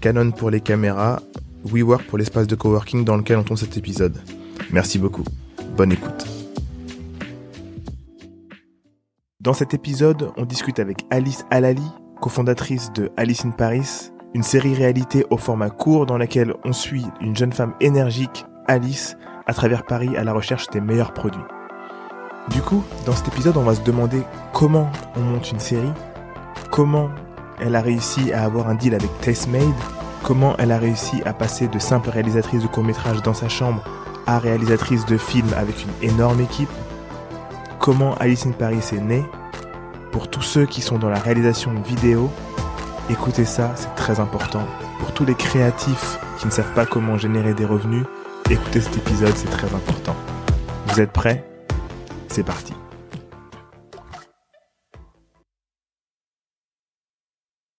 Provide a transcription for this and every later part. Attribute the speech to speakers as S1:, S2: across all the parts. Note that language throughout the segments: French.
S1: Canon pour les caméras, WeWork pour l'espace de coworking dans lequel on tourne cet épisode. Merci beaucoup. Bonne écoute. Dans cet épisode, on discute avec Alice Alali, cofondatrice de Alice in Paris, une série réalité au format court dans laquelle on suit une jeune femme énergique, Alice, à travers Paris à la recherche des meilleurs produits. Du coup, dans cet épisode, on va se demander comment on monte une série, comment elle a réussi à avoir un deal avec Tastemade, comment elle a réussi à passer de simple réalisatrice de court-métrage dans sa chambre à réalisatrice de film avec une énorme équipe, comment Alice in Paris est née? Pour tous ceux qui sont dans la réalisation vidéo, écoutez ça, c'est très important. Pour tous les créatifs qui ne savent pas comment générer des revenus, écoutez cet épisode, c'est très important. Vous êtes prêts? C'est parti.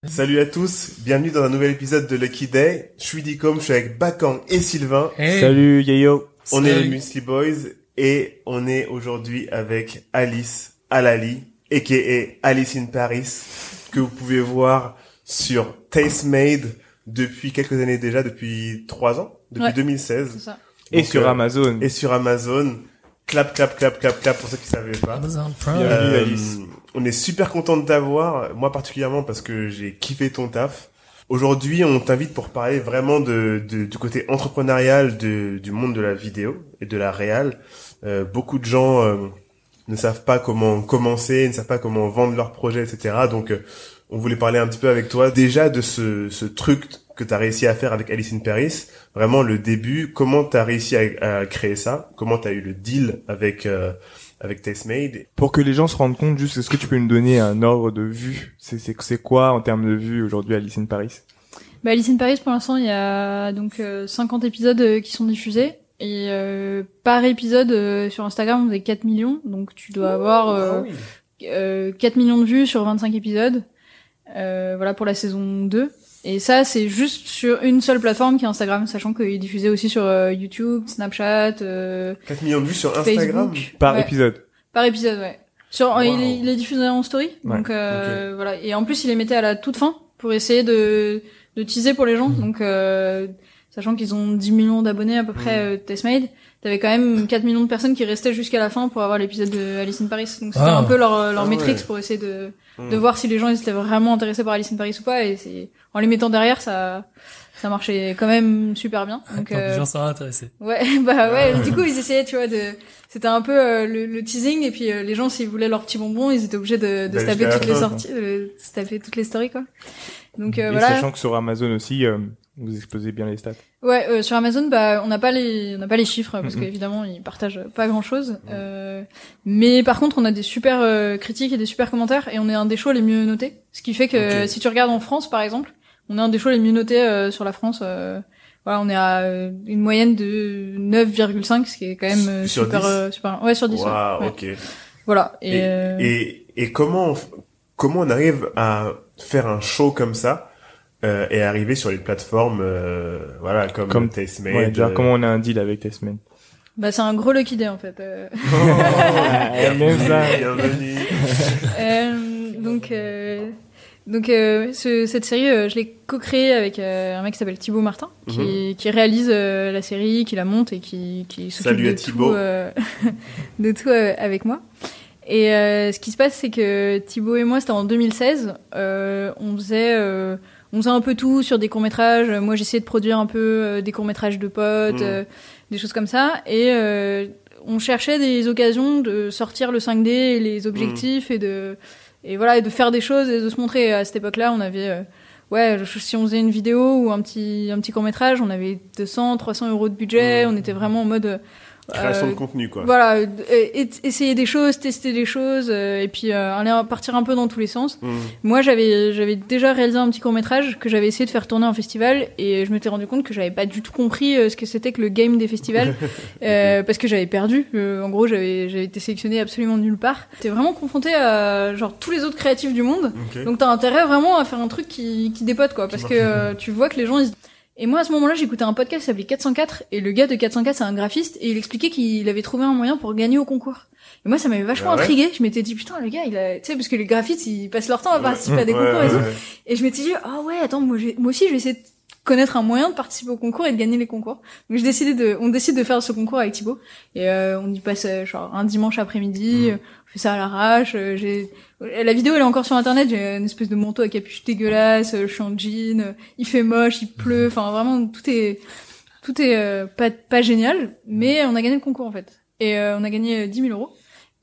S1: Salut à tous, bienvenue dans un nouvel épisode de Lucky Day. Je suis Dicom, je suis avec Bakang et Sylvain.
S2: Salut Yayo.
S1: On est les Musli Boys et on est aujourd'hui avec Alice Alali, aka Alice in Paris, que vous pouvez voir sur Tastemade depuis quelques années déjà, depuis trois ans, depuis
S3: Ouais.
S1: 2016.
S3: C'est ça.
S2: Et
S1: Donc,
S2: sur
S1: euh,
S2: Amazon.
S1: Et sur Amazon. Clap, clap, clap, clap, clap pour ceux qui savaient pas.
S4: Amazon Prime.
S1: Euh,
S2: Alice.
S1: On est super content de t'avoir, moi particulièrement parce que j'ai kiffé ton taf. Aujourd'hui, on t'invite pour parler vraiment du côté entrepreneurial de, du monde de la vidéo et de la réal. Euh, beaucoup de gens euh, ne savent pas comment commencer, ne savent pas comment vendre leurs projets, etc. Donc, euh, on voulait parler un petit peu avec toi déjà de ce, ce truc que tu as réussi à faire avec Alice in Paris. Vraiment le début, comment tu as réussi à, créer ça, comment tu as eu le deal avec euh, avec Tastemade.
S2: Pour que les gens se rendent compte, juste, est-ce que tu peux nous donner un ordre de vue? C'est c'est c'est quoi en termes de vue aujourd'hui Alice in Paris?
S3: Bah, Alice in Paris, pour l'instant, il y a donc euh, 50 épisodes euh, qui sont diffusés. Et euh, par épisode euh, sur Instagram, on est 4 millions. Donc tu dois avoir euh, euh, 4 millions de vues sur 25 épisodes. Euh, voilà pour la saison 2. Et ça, c'est juste sur une seule plateforme qui est Instagram, sachant qu'il est diffusé aussi sur euh, YouTube, Snapchat, euh,
S1: 4 millions de vues sur Instagram.
S3: Facebook.
S2: Par
S3: Ouais.
S2: épisode.
S3: Par épisode, ouais. Sur,
S1: Wow.
S3: il, est, il est diffusé en story,
S2: Ouais,
S3: donc euh, voilà. Et en plus, il les mettait à la toute fin pour essayer de, de teaser pour les gens.
S1: Mhm.
S3: Donc, euh, sachant qu'ils ont 10 millions d'abonnés à peu près,
S1: Mhm.
S3: euh, Testmade, t'avais quand même 4 millions de personnes qui restaient jusqu'à la fin pour avoir l'épisode de Alice in Paris. Donc c'était
S4: Ah.
S3: un peu leur, leur
S1: Ah
S3: métrique
S1: ouais.
S3: pour essayer de, de
S1: Hmm.
S3: voir si les gens ils étaient vraiment intéressés par Alice in Paris ou pas. Et c'est en les mettant derrière, ça ça marchait quand même super bien. Donc,
S4: Donc,
S3: euh,
S4: les gens sont intéressés.
S3: Ouais, bah ouais. Du coup, ils essayaient, tu vois, de. C'était un peu euh, le, le teasing et puis euh, les gens, s'ils voulaient leur petit bonbon, ils étaient obligés de, de
S1: D'aller
S3: se taper toutes les sorties, euh, de se taper toutes les stories, quoi. Donc euh,
S2: Et
S3: voilà.
S2: sachant que sur Amazon aussi, euh, vous exposez bien les stats.
S3: Ouais, euh, sur Amazon, bah, on n'a pas les, on n'a pas les chiffres parce qu'évidemment, ils partagent pas grand chose. mais par contre, on a des super euh, critiques et des super commentaires et on est un des shows les mieux notés. Ce qui fait que si tu regardes en France, par exemple, on est un des shows les mieux notés euh, sur la France. euh, voilà, on est à euh, une moyenne de 9,5, ce qui est quand même euh,
S1: Sur
S3: super,
S1: 10?
S3: euh, super. Ouais, sur 10. ouais.
S1: Waouh,
S3: Ouais.
S1: ok.
S3: Voilà. Et,
S1: Et,
S3: euh,
S1: et, et comment, on comment on arrive à faire un show comme ça euh, et arriver sur les plateformes, euh, voilà, comme,
S2: Comme-
S1: Tastemade.
S2: Ouais, déjà,
S1: euh,
S2: comment on a un deal avec Tastemade
S3: bah, c'est un gros lucky day en fait. euh.
S2: Aime ça.
S1: Bienvenue.
S3: Euh, donc, euh, donc euh, ce- cette série, euh, je l'ai co-créée avec euh, un mec qui s'appelle Thibaut Martin, qui, qui réalise euh, la série, qui la monte et qui, qui s'occupe de tout, euh, de tout euh, avec moi. Et euh, ce qui se passe, c'est que Thibaut et moi, c'était en 2016. Euh, on faisait, euh, on faisait un peu tout sur des courts métrages. Moi, j'essayais de produire un peu euh, des courts métrages de potes,
S1: Mm.
S3: euh, des choses comme ça. Et euh, on cherchait des occasions de sortir le 5D et les objectifs et de et voilà et de faire des choses et de se montrer. À cette époque-là, on avait euh, ouais, je- si on faisait une vidéo ou un petit un petit court métrage, on avait 200, 300 euros de budget.
S1: Mm.
S3: On était vraiment en mode
S4: Création
S3: euh,
S4: de contenu, quoi.
S3: Voilà, euh, et- essayer des choses, tester des choses, euh, et puis euh, aller partir un peu dans tous les sens.
S4: Mmh.
S3: Moi, j'avais j'avais déjà réalisé un petit court métrage que j'avais essayé de faire tourner en festival, et je m'étais rendu compte que j'avais pas du tout compris euh, ce que c'était que le game des festivals, euh, parce que j'avais perdu. Euh, en gros, j'avais j'avais été sélectionné absolument nulle part. T'es vraiment confronté à genre tous les autres créatifs du monde.
S4: Ok.
S3: Donc t'as intérêt vraiment à faire un truc qui, qui dépote quoi, parce que euh, tu vois que les gens ils... Et moi à ce moment-là j'écoutais un podcast qui s'appelait 404 et le gars de 404 c'est un graphiste et il expliquait qu'il avait trouvé un moyen pour gagner au concours. Et moi ça m'avait vachement
S4: Ah ouais
S3: intrigué. Je m'étais dit putain le gars il a, tu sais parce que les graphistes ils passent leur temps à participer à des
S4: Ouais,
S3: concours et tout. Et je m'étais dit ah ouais attends moi, moi aussi je vais essayer de connaître un moyen de participer au concours et de gagner les concours. Donc j'ai décidé de, on décide de faire ce concours avec Thibaut et euh, on y passe euh, genre un dimanche après-midi.
S4: Mhm.
S3: Euh, fait ça à l'arrache. euh, j'ai la vidéo elle est encore sur internet. J'ai une espèce de manteau à capuche dégueulasse. euh, Je suis en jean. euh, Il fait moche, il pleut. Enfin vraiment tout est tout est euh, pas pas génial. Mais on a gagné le concours en fait. Et euh, on a gagné euh, 10 000 euros.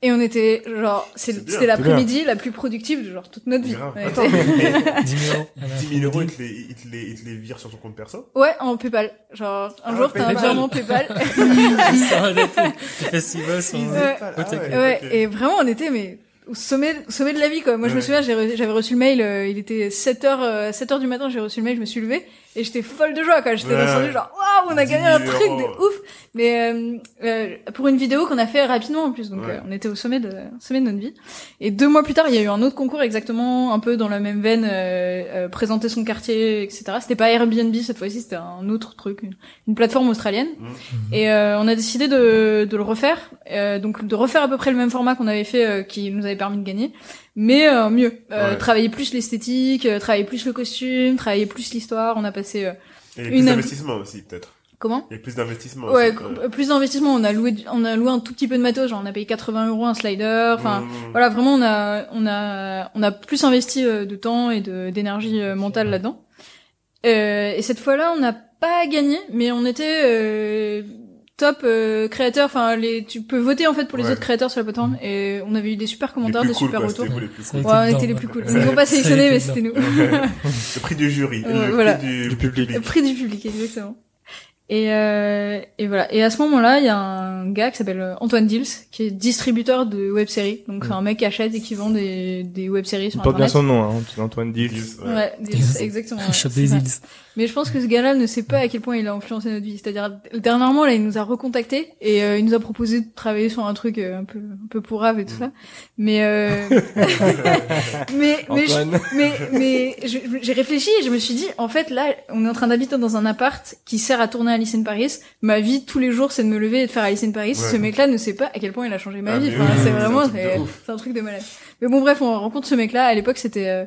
S3: Et on était genre c'était l'après-midi la plus productive de genre toute notre vie. On
S4: Attends, mais
S5: 10 000 euros. à la
S4: 10
S5: fin
S4: 000 euros,
S5: du
S4: il te, les, il, te les, il te les vire sur ton compte perso
S3: Ouais, en PayPal. Genre, un
S4: Ah,
S3: jour, t'as un virement PayPal. Ouais.
S4: Ah,
S5: ok.
S3: ouais,
S4: ok.
S3: et vraiment, on était, mais, au sommet, au sommet de la vie, quoi. Moi, je me
S4: Ouais.
S3: souviens, j'avais reçu le mail, euh, il était 7 heures, euh, 7 heures du matin, j'ai reçu le mail, je me suis levée, et j'étais folle de joie, quoi. J'étais
S4: Ouais,
S3: genre, waouh, on a
S4: 10
S3: gagné
S4: 000
S3: un truc de ouf. Mais, euh, euh, pour une vidéo qu'on a fait rapidement, en plus. Donc,
S4: Ouais.
S3: euh, on était au sommet de, au sommet de notre vie. Et deux mois plus tard, il y a eu un autre concours exactement un peu dans la même veine, euh, euh, présenter son quartier, etc. C'était pas Airbnb cette fois-ci, c'était un autre truc, une, une plateforme australienne.
S4: Mhm.
S3: Et euh, on a décidé de, de le refaire, euh, donc de refaire à peu près le même format qu'on avait fait, euh, qui nous avait permis de gagner, mais euh, mieux. Euh,
S4: Ouais.
S3: Travailler plus l'esthétique, euh, travailler plus le costume, travailler plus l'histoire. On a passé euh,
S4: Et
S3: Une
S4: plus d'investissement aussi, peut-être.
S3: comment?
S4: A plus d'investissement
S3: Ouais,
S4: aussi.
S3: c- plus d'investissement. On a loué, on a loué un tout petit peu de matos. Genre, on a payé 80 euros un slider. Enfin,
S4: Mmh.
S3: voilà, vraiment, on a, on a, on a plus investi euh, de temps et de d'énergie euh, mentale là-dedans. Euh, et cette fois-là, on n'a pas gagné, mais on était euh, top euh, créateur. Enfin, les, tu peux voter en fait pour les
S4: Ouais.
S3: autres créateurs sur la plateforme. Et on avait eu des super commentaires, des
S4: cool,
S3: super
S4: quoi,
S3: retours.
S4: vous les plus cool.
S5: a été
S3: Ouais, on était les plus cool. Ils nous ont pas sélectionnés, mais c'était nous.
S4: Le prix du jury.
S3: Euh,
S4: le
S3: voilà.
S4: prix du,
S2: Du public.
S3: Le prix du public, exactement. Et, euh, et voilà. Et à ce moment-là, il y a un gars qui s'appelle euh, Antoine Dils, qui est distributeur de web-séries. Donc, c'est un mec qui achète et qui vend des, des web-séries sur
S2: porte bien
S3: Internet.
S2: son nom, hein, Antoine Dils.
S4: Ouais.
S3: Ouais, Dils, exactement. ouais.
S5: Des
S3: ça. Mais je pense que ce gars-là ne sait pas à quel point il a influencé notre vie. C'est-à-dire, dernièrement, là, il nous a recontacté et euh, il nous a proposé de travailler sur un truc euh, un peu, un peu pourrave et tout ça. Mais, euh... mais, mais, je- mais, mais j'ai réfléchi et je me suis dit, en fait, là, on est en train d'habiter dans un appart qui sert à tourner Alice in Paris. Ma vie, tous les jours, c'est de me lever et de faire Alice in Paris.
S4: Ouais.
S3: Ce mec-là ne sait pas à quel point il a changé ma
S4: Ah,
S3: vie.
S4: mais
S3: Enfin,
S4: oui,
S3: c'est vraiment,
S4: c'est un truc de
S3: c'est
S4: ouf.
S3: c'est un truc de malade. Mais bon, bref, on rencontre ce mec-là. À l'époque, c'était euh,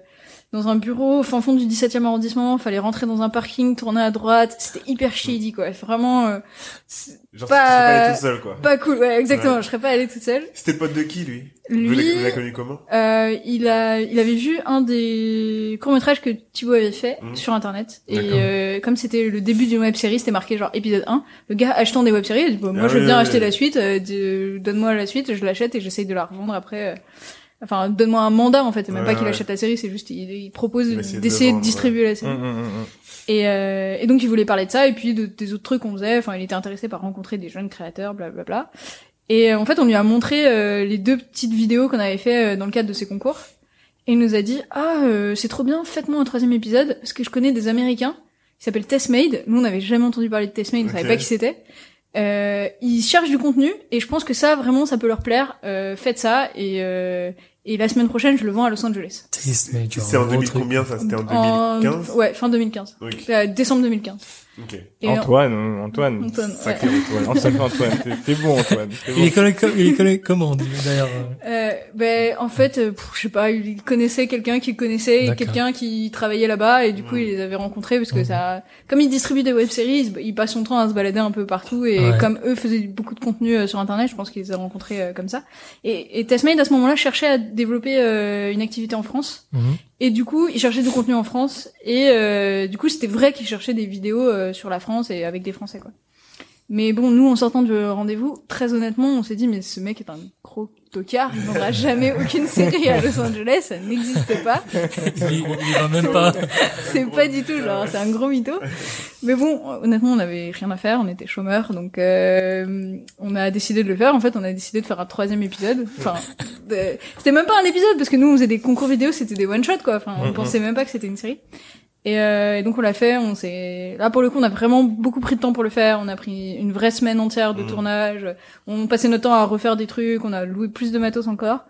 S3: dans un bureau au fin fond du 17e arrondissement. Fallait rentrer dans un parking, tourner à droite. C'était hyper shady, quoi. Vraiment, euh,
S4: Genre,
S3: Pas-
S4: serais pas allé tout seul, quoi.
S3: pas cool. Ouais, exactement.
S4: Ouais.
S3: Je serais pas allée toute seule.
S4: C'était pote de qui, lui?
S3: Lui,
S4: vous l'avez connu comment?
S3: euh, il a, il avait vu un des courts métrages que Thibaut avait fait
S4: Mhm.
S3: sur internet et euh, comme c'était le début d'une web série, c'était marqué genre épisode 1. Le gars achetant des web séries, il dit bon, moi
S4: Ah
S3: je veux
S4: oui,
S3: bien
S4: oui,
S3: acheter
S4: oui.
S3: la suite, euh, donne-moi la suite, je l'achète et j'essaye de la revendre après. Enfin, donne-moi un mandat en fait, c'est même
S4: Ouais,
S3: pas qu'il
S4: ouais.
S3: achète la série, c'est juste il, il propose
S4: de
S3: d'essayer de, distribuer la série.
S2: Hum, hum, hum.
S3: Et, euh, et donc il voulait parler de ça et puis de, des autres trucs qu'on faisait. Enfin, il était intéressé par rencontrer des jeunes créateurs, blablabla. Et euh, en fait, on lui a montré euh, les deux petites vidéos qu'on avait fait euh, dans le cadre de ces concours. Et il nous a dit ah euh, c'est trop bien, faites-moi un troisième épisode parce que je connais des Américains qui s'appellent Testmade. Nous on n'avait jamais entendu parler de Testmade, on
S4: Ok.
S3: savait pas qui c'était. Euh, ils cherchent du contenu et je pense que ça vraiment ça peut leur plaire. Euh, faites ça et euh, et la semaine prochaine je le vends à Los Angeles.
S5: Genre,
S4: C'est en
S5: gros
S4: 2000
S5: truc.
S4: combien, ça? C'était en
S3: En-
S4: 2015
S3: Ouais, fin 2015.
S4: Ok.
S3: Euh, décembre 2015.
S4: Ok.
S3: Et
S2: Antoine, euh, Antoine.
S3: Antoine,
S2: Sacré Antoine. Antoine, Antoine. T'es- bon, Antoine. T'es
S5: Il est
S2: bon.
S5: connu, comme- il est connu comment, d'ailleurs euh,
S3: Euh, ben en fait, pff, je sais pas, il connaissait quelqu'un qui le connaissait, quelqu'un qui travaillait là-bas, et du coup il les avait rencontrés parce que ça, comme il distribue des web-séries, il, se- il passe son temps à se balader un peu partout, et
S5: Ouais.
S3: comme eux faisaient beaucoup de contenu euh, sur internet, je pense qu'ils les a rencontrés euh, comme ça. Et, et Testmade à ce moment-là cherchait à développer euh, une activité en France,
S5: mhm.
S3: Et du coup il cherchait du contenu en France, et euh, du coup c'était vrai qu'il cherchait des vidéos euh, sur la France et avec des Français quoi. Mais bon, nous, en sortant du rendez-vous, très honnêtement, on s'est dit, mais ce mec est un gros tocard, il n'aura jamais aucune série à Los Angeles, ça n'existe pas.
S5: Il, il va même pas.
S3: C'est pas du tout, genre, c'est un gros mytho. Mais bon, honnêtement, on avait rien à faire, on était chômeurs, donc euh, on a décidé de le faire. En fait, on a décidé de faire un troisième épisode. Enfin, de- c'était même pas un épisode, parce que nous, on faisait des concours vidéo, c'était des one-shots, quoi. Enfin, on
S2: Mhm.
S3: pensait même pas que c'était une série. Et, euh, et donc on l'a fait, on s'est là pour le coup on a vraiment beaucoup pris de temps pour le faire, on a pris une vraie semaine entière de
S4: Mhm.
S3: tournage, on passait notre temps à refaire des trucs, on a loué plus de matos encore.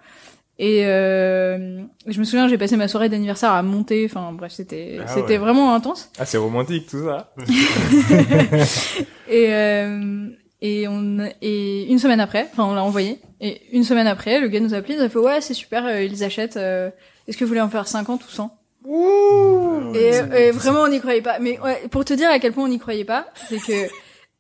S3: Et euh, je me souviens, j'ai passé ma soirée d'anniversaire à monter, enfin bref, c'était
S4: Ah
S3: c'était
S4: ouais.
S3: vraiment intense.
S2: Ah, c'est romantique tout ça.
S3: Et euh, et on et une semaine après, enfin on l'a envoyé et une semaine après, le gars nous a appelé, il a fait ouais, c'est super, euh, ils achètent euh, est-ce que vous voulez en faire 50 ou 100 Et, et vraiment, on n'y croyait pas. Mais ouais, pour te dire à quel point on n'y croyait pas, c'est que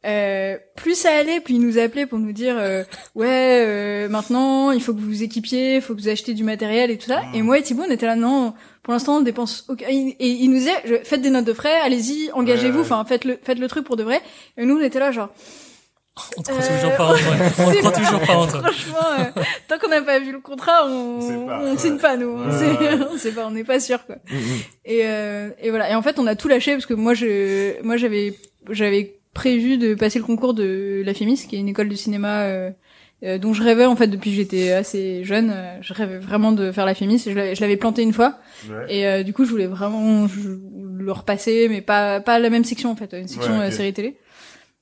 S3: euh, plus ça allait, plus ils nous appelaient pour nous dire euh, ouais, euh, maintenant il faut que vous vous équipiez, il faut que vous achetiez du matériel et tout ça. Et moi et Thibaut, on était là non. Pour l'instant, on dépense aucun. Et ils nous disaient faites des notes de frais, allez-y, engagez-vous,
S4: Ouais,
S3: enfin faites le faites le truc pour de vrai. Et nous, on était là genre
S5: On te croit
S3: Euh,
S5: toujours pas, Antoine. On te croit
S3: pas-
S5: toujours pas, Antoine.
S3: franchement, euh, tant qu'on n'a pas vu le contrat, on
S4: pas,
S3: on
S4: ouais.
S3: signe pas nous. On
S4: Ouais,
S3: sait, on sait pas, on n'est pas sûr quoi.
S2: Mm, mm.
S3: Et, euh, et voilà. Et en fait, on a tout lâché parce que moi, je, moi, j'avais, j'avais prévu de passer le concours de la FEMIS, qui est une école de cinéma euh, euh, dont je rêvais en fait depuis que j'étais assez jeune. Euh, Je rêvais vraiment de faire la FEMIS. Je l'avais, planté une fois.
S4: Ouais.
S3: Et euh, du coup, je voulais vraiment je- le repasser, mais pas pas la même section en fait, une section
S4: Ouais, ok.
S3: euh, série télé.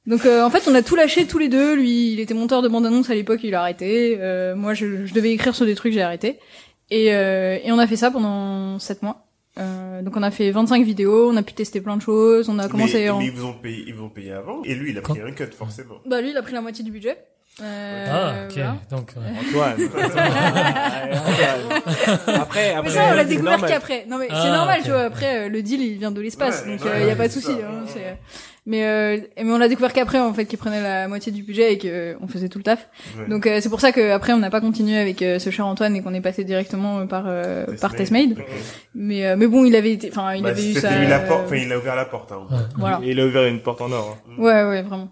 S3: Donc euh, en fait, on a tout lâché tous les deux. Lui, il était monteur de bande annonce à l'époque, il a arrêté. Euh, moi, je, je devais écrire sur des trucs, j'ai arrêté. Et, euh, et on a fait ça pendant sept mois. Euh, donc on a fait 25 vidéos, on a pu tester plein de choses, on a commencé
S4: mais,
S3: en...
S4: mais ils vous ont payé, ils vous ont payé avant. Et lui, il a pris un cut, forcément.
S3: Bah lui, il a pris la moitié du budget. Euh,
S5: Ah, ok.
S3: voilà.
S5: Donc, euh,
S2: Antoine. Ouais, Antoine. Après, après.
S3: Mais ça, on l'a découvert qu'après. Non mais c'est
S5: Ah,
S3: normal, tu vois. Après, euh, le deal, il vient de l'espace,
S4: Ouais,
S3: donc il
S4: ouais,
S3: y a pas de souci.
S4: ça.
S3: Hein, mais euh, mais on l'a découvert qu'après, en fait, qu'il prenait la moitié du budget et que euh, on faisait tout le taf.
S4: Ouais.
S3: Donc euh, c'est pour ça que après, on n'a pas continué avec euh, ce cher Antoine et qu'on est passé directement euh, par euh, par Testmade. Mais euh, mais bon, il avait été, enfin, il
S4: Bah,
S3: avait eu
S4: c'était
S3: sa.
S4: lui la porte, enfin, il a ouvert la porte, hein.
S5: ouais.
S3: Voilà.
S2: Et il a ouvert une porte en or. hein.
S3: Ouais, ouais, vraiment.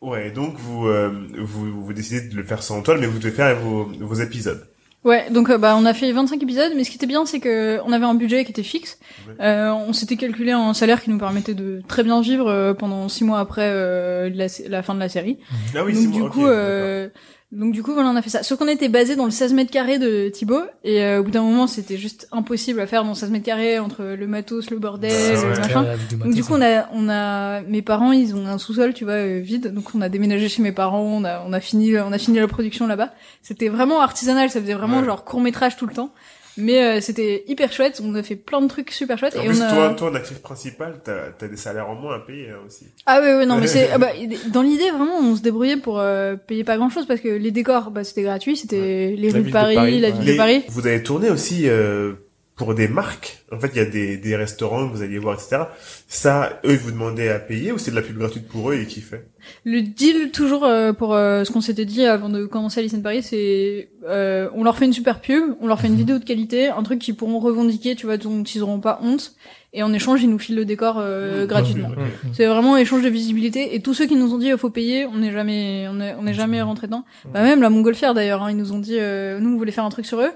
S4: Ouais, donc vous, euh, vous, vous décidez de le faire sans Antoine, mais vous devez faire vos, vos épisodes.
S3: Ouais, donc euh, bah on a fait 25 épisodes, mais ce qui était bien, c'est que on avait un budget qui était fixe.
S4: Ouais.
S3: Euh, on s'était calculé un salaire qui nous permettait de très bien vivre euh, pendant six mois après euh, la, la fin de la série.
S4: Ah oui,
S3: donc du coup, euh, donc du coup, voilà, on a fait ça. Sauf qu'on était basé dans le 16 mètres carrés de Thibaut, et euh, au bout d'un moment, c'était juste impossible à faire dans 16 mètres carrés entre le matos, le bordel,
S4: Bah,
S3: le
S4: ouais.
S3: machin.
S5: Du
S3: Donc du coup, on a, on a, mes parents, ils ont un sous-sol, tu vois, euh, vide. Donc on a déménagé chez mes parents, on a, on a fini, on a fini la production là-bas. C'était vraiment artisanal, ça faisait vraiment
S4: Ouais.
S3: genre court métrage tout le temps. Mais euh, c'était hyper chouette. On a fait plein de trucs super chouettes.
S4: En
S3: et
S4: plus,
S3: on a...
S4: toi, toi, en actrice principale, t'as, t'as des salaires en moins à payer, hein, aussi.
S3: Ah ouais, ouais, non, mais c'est, ah bah, dans l'idée, vraiment, on se débrouillait pour euh, payer pas grand chose parce que les décors, bah, c'était gratuit, c'était les rues de
S2: de
S3: Paris, la ville de Paris.
S4: Vous avez tourné aussi, euh, pour des marques. En fait, il y a des, des restaurants que vous alliez voir, etc. Ça, eux, ils vous demandaient à payer ou c'est de la pub gratuite pour eux et ils kiffaient?
S3: Le deal toujours euh, pour euh, ce qu'on s'était dit avant de commencer Alice in Paris, c'est euh, on leur fait une super pub, on leur fait une vidéo de qualité, un truc qu'ils pourront revendiquer, tu vois, dont ils auront pas honte, et en échange ils nous filent le décor euh, gratuitement. C'est vraiment échange de visibilité et tous ceux qui nous ont dit il faut payer, on n'est jamais on est on n'est jamais rentré dedans. Bah même la Montgolfière d'ailleurs, hein, ils nous ont dit euh, nous on voulait faire un truc sur eux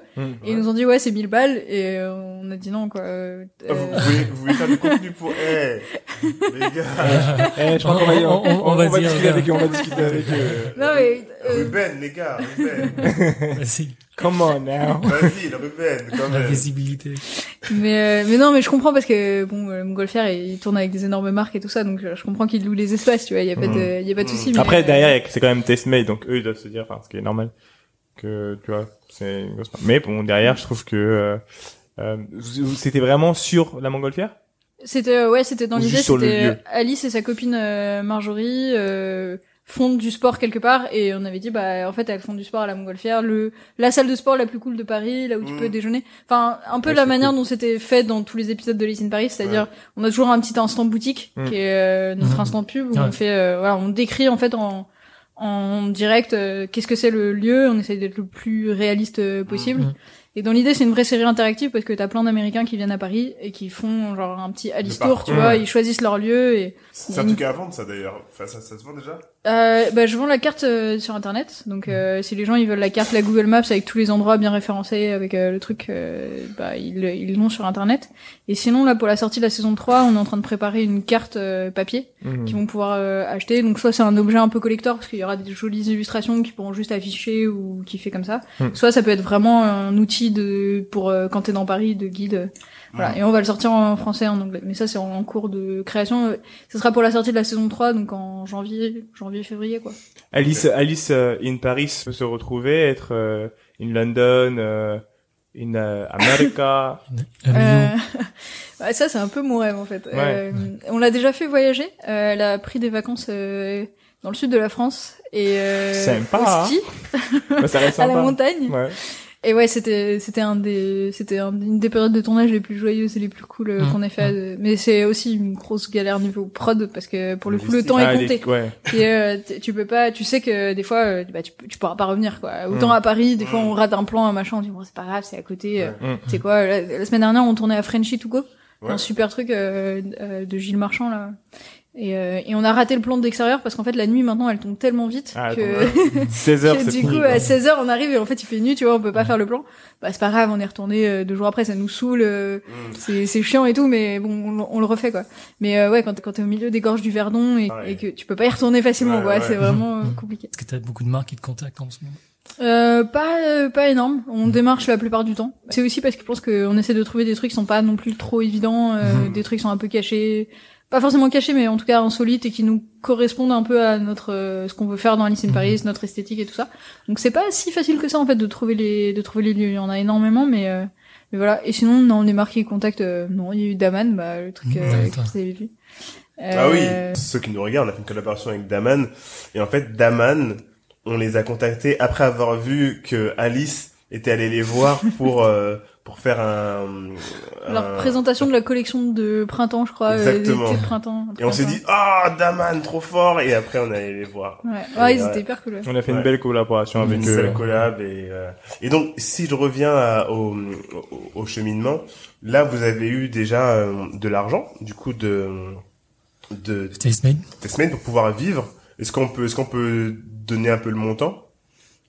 S3: et ils nous ont dit ouais c'est 1000 balles et euh, on a dit non quoi. Euh,
S4: Ah, vous, voulez, vous voulez faire du contenu pour, eh, les gars.
S2: Eh, je va,
S5: On- on- on- on va dire,
S2: discuter
S5: regarde.
S2: avec eux, on va discuter avec eux.
S3: Non mais euh,
S4: Ruben, les gars, Ruben.
S5: Vas-y,
S2: Come on now.
S4: Vas-y, le Ruben, quand
S5: la
S4: même.
S5: visibilité.
S3: Mais euh, mais non mais je comprends parce que bon euh, Montgolfière il tourne avec des énormes marques et tout ça donc euh, je comprends qu'il loue les espaces tu vois il y a pas de il y a pas de souci mais,
S2: Après,
S3: euh,
S2: derrière, c'est quand même Testmade, donc eux, ils doivent se dire, enfin, ce qui est normal, que, tu vois, c'est une grosse. Mais bon, derrière, je trouve que, euh, euh, vous- c'était vraiment sur la montgolfière?
S3: C'était euh, ouais c'était dans l'idée c'était euh, Alice et sa copine euh, Marjorie euh, font du sport quelque part et on avait dit bah en fait elles font du sport à la Montgolfière le la salle de sport la plus cool de Paris là où tu
S4: Mm.
S3: peux déjeuner enfin un peu
S2: Ouais,
S3: la manière
S2: cool.
S3: dont c'était fait dans tous les épisodes de Alice in Paris c'est-à-dire on a toujours un petit instant boutique
S2: Mm.
S3: qui est euh, notre
S5: Mhm.
S3: instant pub où
S5: Ouais.
S3: on fait euh, voilà on décrit en fait en en direct euh, qu'est-ce que c'est le lieu on essaye d'être le plus réaliste possible. Et dans l'idée, c'est une vraie série interactive parce que t'as plein d'Américains qui viennent à Paris et qui font genre un petit Alice Tour, tu vois, ils choisissent leur lieu et
S4: C'est un truc à vendre, ça, d'ailleurs. Enfin, ça, ça se vend déjà?
S3: euh, bah, je vends la carte euh, sur internet. Donc euh, si les gens ils veulent la carte, la Google Maps avec tous les endroits bien référencés avec euh, le truc, euh, bah ils ils l'ont sur internet. Et sinon là pour la sortie de la saison 3, on est en train de préparer une carte euh, papier
S2: Mhm.
S3: qu'ils vont pouvoir euh, acheter. Donc soit c'est un objet un peu collector parce qu'il y aura des jolies illustrations qui pourront juste afficher ou qui fait comme ça.
S2: Mm.
S3: Soit ça peut être vraiment un outil de pour euh, quand t'es dans Paris de guide. Voilà. Et on va le sortir en français, en anglais. Mais ça c'est en, cours de création. Ce sera pour la sortie de la saison 3, donc en janvier, janvier, février quoi.
S2: Alice, Alice euh, in Paris peut se retrouver, être euh, in London, euh, in America.
S3: Ça c'est un peu mon rêve en fait. Euh, on l'a déjà fait voyager. Elle a pris des vacances dans le sud de la France et euh,
S2: Sympa,
S3: au
S2: hein.
S3: ski,
S2: Ouais, ça reste
S3: à la montagne.
S2: Ouais.
S3: Et ouais, c'était c'était un des c'était un- une des périodes de tournage les plus joyeuses et les plus cool euh,
S5: Mm,
S3: qu'on ait fait. euh, Mais c'est aussi une grosse galère niveau prod parce que pour le coup le temps
S2: Ah,
S3: est
S2: les-
S3: compté.
S2: ouais.
S3: Et euh, tu peux pas, tu sais que des fois euh, bah, tu, tu pourras pas revenir quoi. Autant
S2: Mm.
S3: à Paris, des fois on rate un plan, un machin, on dit bon c'est pas grave, c'est à côté. euh. C'est quoi la, la semaine dernière on tournait à Frenchy to go,
S4: Ouais.
S3: un super truc euh, euh, de Gilles Marchand là. Et, euh, et on a raté le plan d'extérieur parce qu'en fait la nuit maintenant elle tombe tellement vite
S2: Ah,
S3: que,
S2: attends, 16 heures,
S3: que du coup à 16h on arrive et en fait il fait nuit tu vois on peut pas faire le plan. Bah c'est pas grave on est retourné euh, deux jours après ça nous saoule euh,
S4: Mm.
S3: c'est c'est chiant et tout mais bon on, le- on le refait quoi. Mais euh, ouais quand t'es- quand t'es au milieu des gorges du Verdon et,
S4: Ouais.
S3: et que tu peux pas y retourner facilement
S4: Ouais,
S3: quoi
S4: ouais.
S3: c'est vraiment euh, compliqué.
S5: Est-ce que t'as beaucoup de marques qui te contactent en ce moment?
S3: Euh, pas euh, pas énorme. On démarche la plupart du temps. C'est aussi parce que je pense qu'on essaie de trouver des trucs qui sont pas non plus trop évidents, euh,
S5: Mhm.
S3: des trucs qui sont un peu cachés, pas forcément cachés, mais en tout cas insolites et qui nous correspondent un peu à notre euh, ce qu'on veut faire dans Alice in
S5: Mhm.
S3: Paris, notre esthétique et tout ça. Donc c'est pas si facile que ça en fait de trouver les de trouver les lieux. Il y en a énormément, mais euh, mais voilà. Et sinon, non, on est marqué contact. euh, non, il y a eu Daman, bah le truc euh,
S5: Mhm.
S3: que vous avez vu.
S4: Ah oui,
S3: Euh,
S4: ceux qui nous regardent, on a fait une collaboration avec Daman. Et en fait, Daman, on les a contactés après avoir vu que Alice était allée les voir pour euh, pour faire un,
S3: Leur
S4: un-
S3: présentation de la collection de printemps, je crois, euh,
S4: Exactement.
S3: de printemps.
S4: Et on s'est dit, ah, Daman, trop fort. Et après, on est allé les voir.
S3: Ouais, ouais, ils
S4: Ouais.
S3: étaient hyper cool. ouais.
S2: On a fait
S4: Ouais.
S2: une belle collaboration avec
S4: Une
S2: eux.
S4: seule collab et euh, et donc si je reviens à- au, au, au cheminement, là vous avez eu déjà euh, de l'argent du coup de de Testmate pour pouvoir vivre. Est-ce qu'on peut est-ce qu'on peut donner un peu le montant?